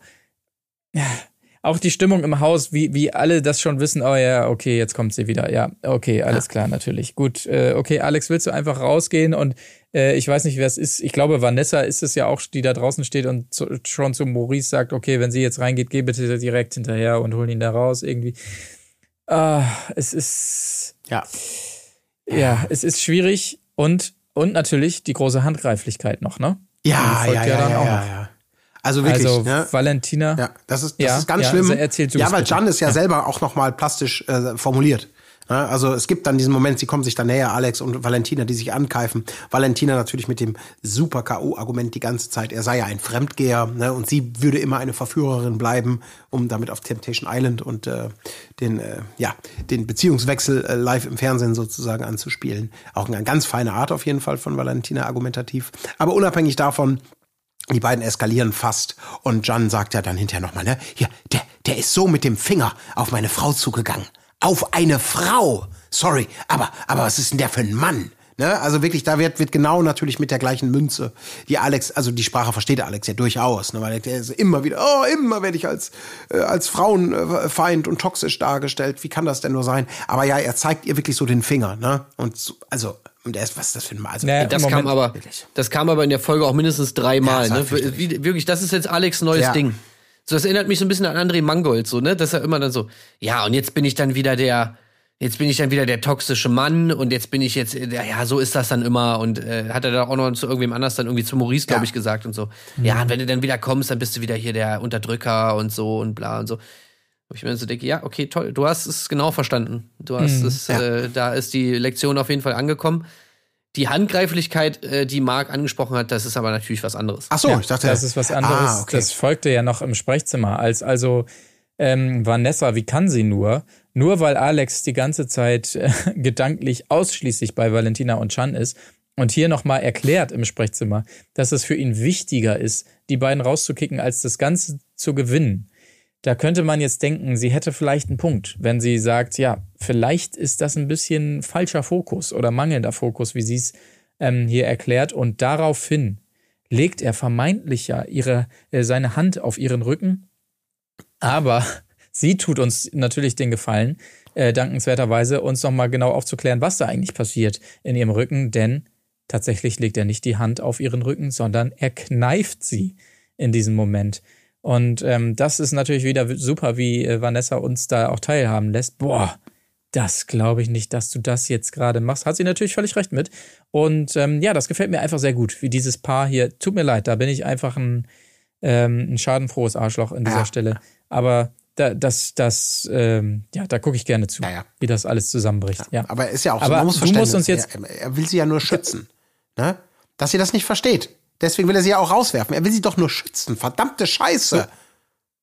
ja, auch die Stimmung im Haus, wie, wie alle das schon wissen, oh ja, okay, jetzt kommt sie wieder. Ja, okay, alles klar, natürlich. Gut, äh, okay, Alex, willst du einfach rausgehen? Und äh, ich weiß nicht, wer es ist. Ich glaube, Vanessa ist es ja auch, die da draußen steht und zu, schon zu Maurice sagt, okay, wenn sie jetzt reingeht, geh bitte direkt hinterher und hol ihn da raus irgendwie. Ah, es ist, Ja. ja, es ist schwierig und, und natürlich die große Handgreiflichkeit noch, ne? Ja, ja, ja ja, ja, ja. Also wirklich, also ne? Valentina. Ja, das ist, das Ja, ist ganz ja, schlimm. also ja, es weil. Jan ist ja, selber auch nochmal plastisch äh, formuliert. Also es gibt dann diesen Moment, sie kommen sich dann näher, Alex und Valentina, die sich ankeifen. Valentina natürlich mit dem super K.O.-Argument die ganze Zeit, er sei ja ein Fremdgeher ne, und sie würde immer eine Verführerin bleiben, um damit auf Temptation Island und äh, den, äh, ja, den Beziehungswechsel äh, live im Fernsehen sozusagen anzuspielen. Auch eine ganz feine Art auf jeden Fall von Valentina argumentativ. Aber unabhängig davon, die beiden eskalieren fast und Jan sagt ja dann hinterher nochmal, ne, hier, der, der ist so mit dem Finger auf meine Frau zugegangen. Auf eine Frau! Sorry, aber, aber was ist denn der für ein Mann? Ne? Also wirklich, da wird, wird genau natürlich mit der gleichen Münze, die Alex, also die Sprache versteht Alex ja durchaus, ne? weil der ist immer wieder, oh, immer werde ich als, äh, als Frauenfeind und toxisch dargestellt. Wie kann das denn nur sein? Aber ja, er zeigt ihr wirklich so den Finger, ne? Und so, also, und der ist, was ist das für ein Mann? Also, Naja, Das Moment. kam aber, das kam aber in der Folge auch mindestens dreimal. Ja, ne? wirklich, das ist jetzt Alex neues Ja. Ding. So, das erinnert mich so ein bisschen an André Mangold, so, ne? Dass er immer dann so, ja, und jetzt bin ich dann wieder der, jetzt bin ich dann wieder der toxische Mann und jetzt bin ich jetzt, ja, so ist das dann immer. Und äh, hat er da auch noch zu irgendwem anders dann irgendwie zu Maurice, glaube Ja. ich, gesagt und so. Ja, und wenn du dann wieder kommst, dann bist du wieder hier der Unterdrücker und so und bla und so. Wo ich mir dann so denke, ja, okay, toll, du hast es genau verstanden. Du hast es, Ja. äh, da ist die Lektion auf jeden Fall angekommen. Die Handgreiflichkeit, äh, die Marc angesprochen hat, das ist aber natürlich was anderes. Ach so, Ja, ich dachte, das ist was anderes. Ah, okay. Das folgte ja noch im Sprechzimmer, als also ähm, Vanessa, wie kann sie nur? Nur weil Alex die ganze Zeit äh, gedanklich ausschließlich bei Valentina und Chan ist und hier nochmal erklärt im Sprechzimmer, dass es für ihn wichtiger ist, die beiden rauszukicken, als das Ganze zu gewinnen. Da könnte man jetzt denken, sie hätte vielleicht einen Punkt, wenn sie sagt, ja, vielleicht ist das ein bisschen falscher Fokus oder mangelnder Fokus, wie sie es ähm, hier erklärt. Und daraufhin legt er vermeintlich ja ihre, äh, seine Hand auf ihren Rücken. Aber sie tut uns natürlich den Gefallen, äh, dankenswerterweise uns nochmal genau aufzuklären, was da eigentlich passiert in ihrem Rücken. Denn tatsächlich legt er nicht die Hand auf ihren Rücken, sondern er kneift sie in diesem Moment. Und ähm, das ist natürlich wieder super, wie äh, Vanessa uns da auch teilhaben lässt. Boah, das glaube ich nicht, dass du das jetzt gerade machst. Hat sie natürlich völlig recht mit. Und ähm, ja, das gefällt mir einfach sehr gut, wie dieses Paar hier. Tut mir leid, da bin ich einfach ein, ähm, ein schadenfrohes Arschloch an dieser Ja. Stelle. Aber da, das, das, ähm, ja, da gucke ich gerne zu, Ja, ja. wie das alles zusammenbricht. Ja. Aber ist ja auch Aber so, man muss du musst uns jetzt- Er, er will sie ja nur schützen. Ne? Dass sie das nicht versteht. Deswegen will er sie ja auch rauswerfen. Er will sie doch nur schützen. Verdammte Scheiße.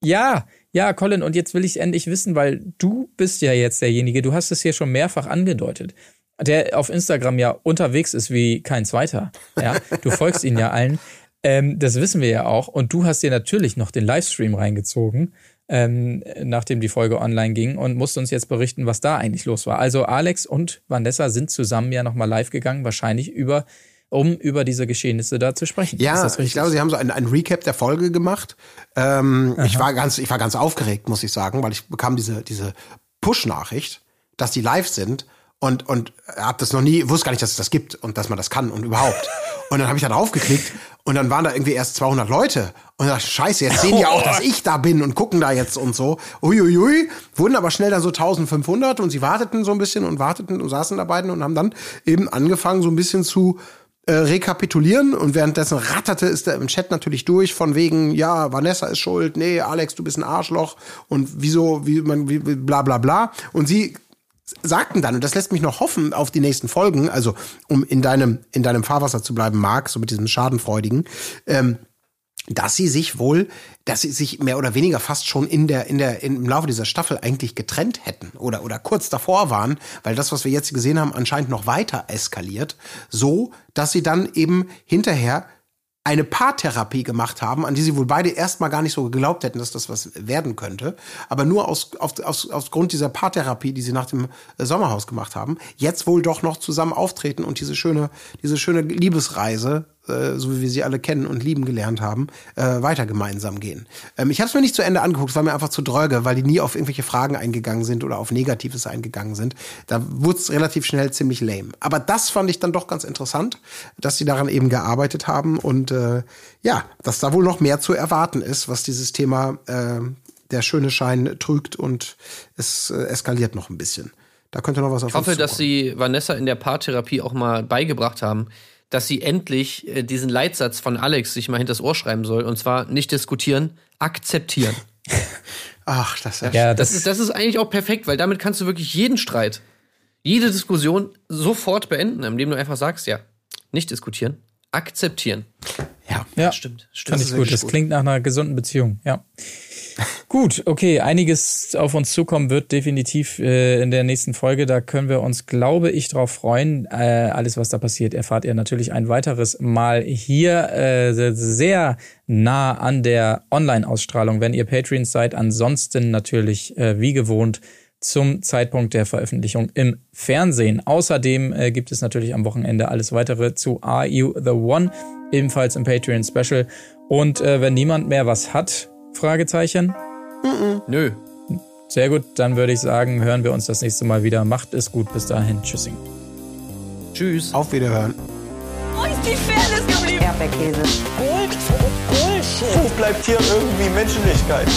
Ja, ja, Colin, und jetzt will ich endlich wissen, weil du bist ja jetzt derjenige, du hast es hier schon mehrfach angedeutet, der auf Instagram ja unterwegs ist wie kein zweiter. Ja, du folgst ihn ja allen. Ähm, das wissen wir ja auch. Und du hast dir natürlich noch den Livestream reingezogen, ähm, nachdem die Folge online ging und musst uns jetzt berichten, was da eigentlich los war. Also Alex und Vanessa sind zusammen ja nochmal live gegangen, wahrscheinlich über, um über diese Geschehnisse da zu sprechen. Ist Ja, das ich glaube, sie haben so ein, ein Recap der Folge gemacht. Ähm, ich war ganz, ich war ganz aufgeregt, muss ich sagen, weil ich bekam diese, diese Push-Nachricht, dass die live sind. und, und hab das noch nie, wusste gar nicht, dass es das gibt und dass man das kann und überhaupt. Und dann habe ich da draufgeklickt und dann waren da irgendwie erst 200 Leute. Und ich dachte, scheiße, jetzt sehen die auch, dass ich da bin und gucken da jetzt und so. Uiuiui. Wurden aber schnell dann so 1500 und sie warteten so ein bisschen und warteten und saßen da beiden und haben dann eben angefangen, so ein bisschen zu äh, rekapitulieren und währenddessen ratterte es da im Chat natürlich durch von wegen, ja, Vanessa ist schuld, nee, Alex, du bist ein Arschloch und wieso, wie man, wie, bla bla bla. Und sie sagten dann, und das lässt mich noch hoffen auf die nächsten Folgen, also um in deinem, in deinem Fahrwasser zu bleiben, Marc, so mit diesem Schadenfreudigen, ähm, dass sie sich wohl, dass sie sich mehr oder weniger fast schon in der, in der, im Laufe dieser Staffel eigentlich getrennt hätten oder, oder kurz davor waren, weil das, was wir jetzt gesehen haben, anscheinend noch weiter eskaliert, so, dass sie dann eben hinterher eine Paartherapie gemacht haben, an die sie wohl beide erstmal gar nicht so geglaubt hätten, dass das was werden könnte. Aber nur aus, auf, aus, aus Grund dieser Paartherapie, die sie nach dem äh, Sommerhaus gemacht haben, jetzt wohl doch noch zusammen auftreten und diese schöne, diese schöne Liebesreise äh, so wie wir sie alle kennen und lieben gelernt haben, äh, weiter gemeinsam gehen. Ähm, ich habe es mir nicht zu Ende angeguckt, es war mir einfach zu dröge, weil die nie auf irgendwelche Fragen eingegangen sind oder auf Negatives eingegangen sind. Da wurde es relativ schnell ziemlich lame. Aber das fand ich dann doch ganz interessant, dass sie daran eben gearbeitet haben und äh, ja, dass da wohl noch mehr zu erwarten ist, was dieses Thema äh, der schöne Schein trügt und es äh, eskaliert noch ein bisschen. Da könnte noch was auf Ich hoffe, dass sie Vanessa in der Paartherapie auch mal beigebracht haben, dass sie endlich äh, diesen Leitsatz von Alex sich mal hinters Ohr schreiben soll. Und zwar nicht diskutieren, akzeptieren. Ach, das, ist ja, das, das, ist, das ist eigentlich auch perfekt, weil damit kannst du wirklich jeden Streit, jede Diskussion sofort beenden, indem du einfach sagst, ja, nicht diskutieren, akzeptieren. Ja, ja stimmt. stimmt. Fand ich gut. Das klingt nach einer gesunden Beziehung, ja. Gut, okay, einiges auf uns zukommen wird definitiv äh, in der nächsten Folge. Da können wir uns, glaube ich, drauf freuen. Äh, alles, was da passiert, erfahrt ihr natürlich ein weiteres Mal hier äh, sehr nah an der Online-Ausstrahlung, wenn ihr Patreons seid. Ansonsten natürlich äh, wie gewohnt zum Zeitpunkt der Veröffentlichung im Fernsehen. Außerdem äh, gibt es natürlich am Wochenende alles weitere zu Are You the One, ebenfalls im Patreon Special. Und äh, wenn niemand mehr was hat, Fragezeichen? Mm -mm. Nö. Sehr gut, dann würde ich sagen, hören wir uns das nächste Mal wieder. Macht es gut, bis dahin. Tschüssing. Tschüss. Auf Wiederhören. Wo ist die Fairness geblieben? Erdbeerkäse. Gold, Bullshit. Wo bleibt hier irgendwie Menschlichkeit?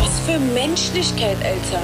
Was für Menschlichkeit, Alter.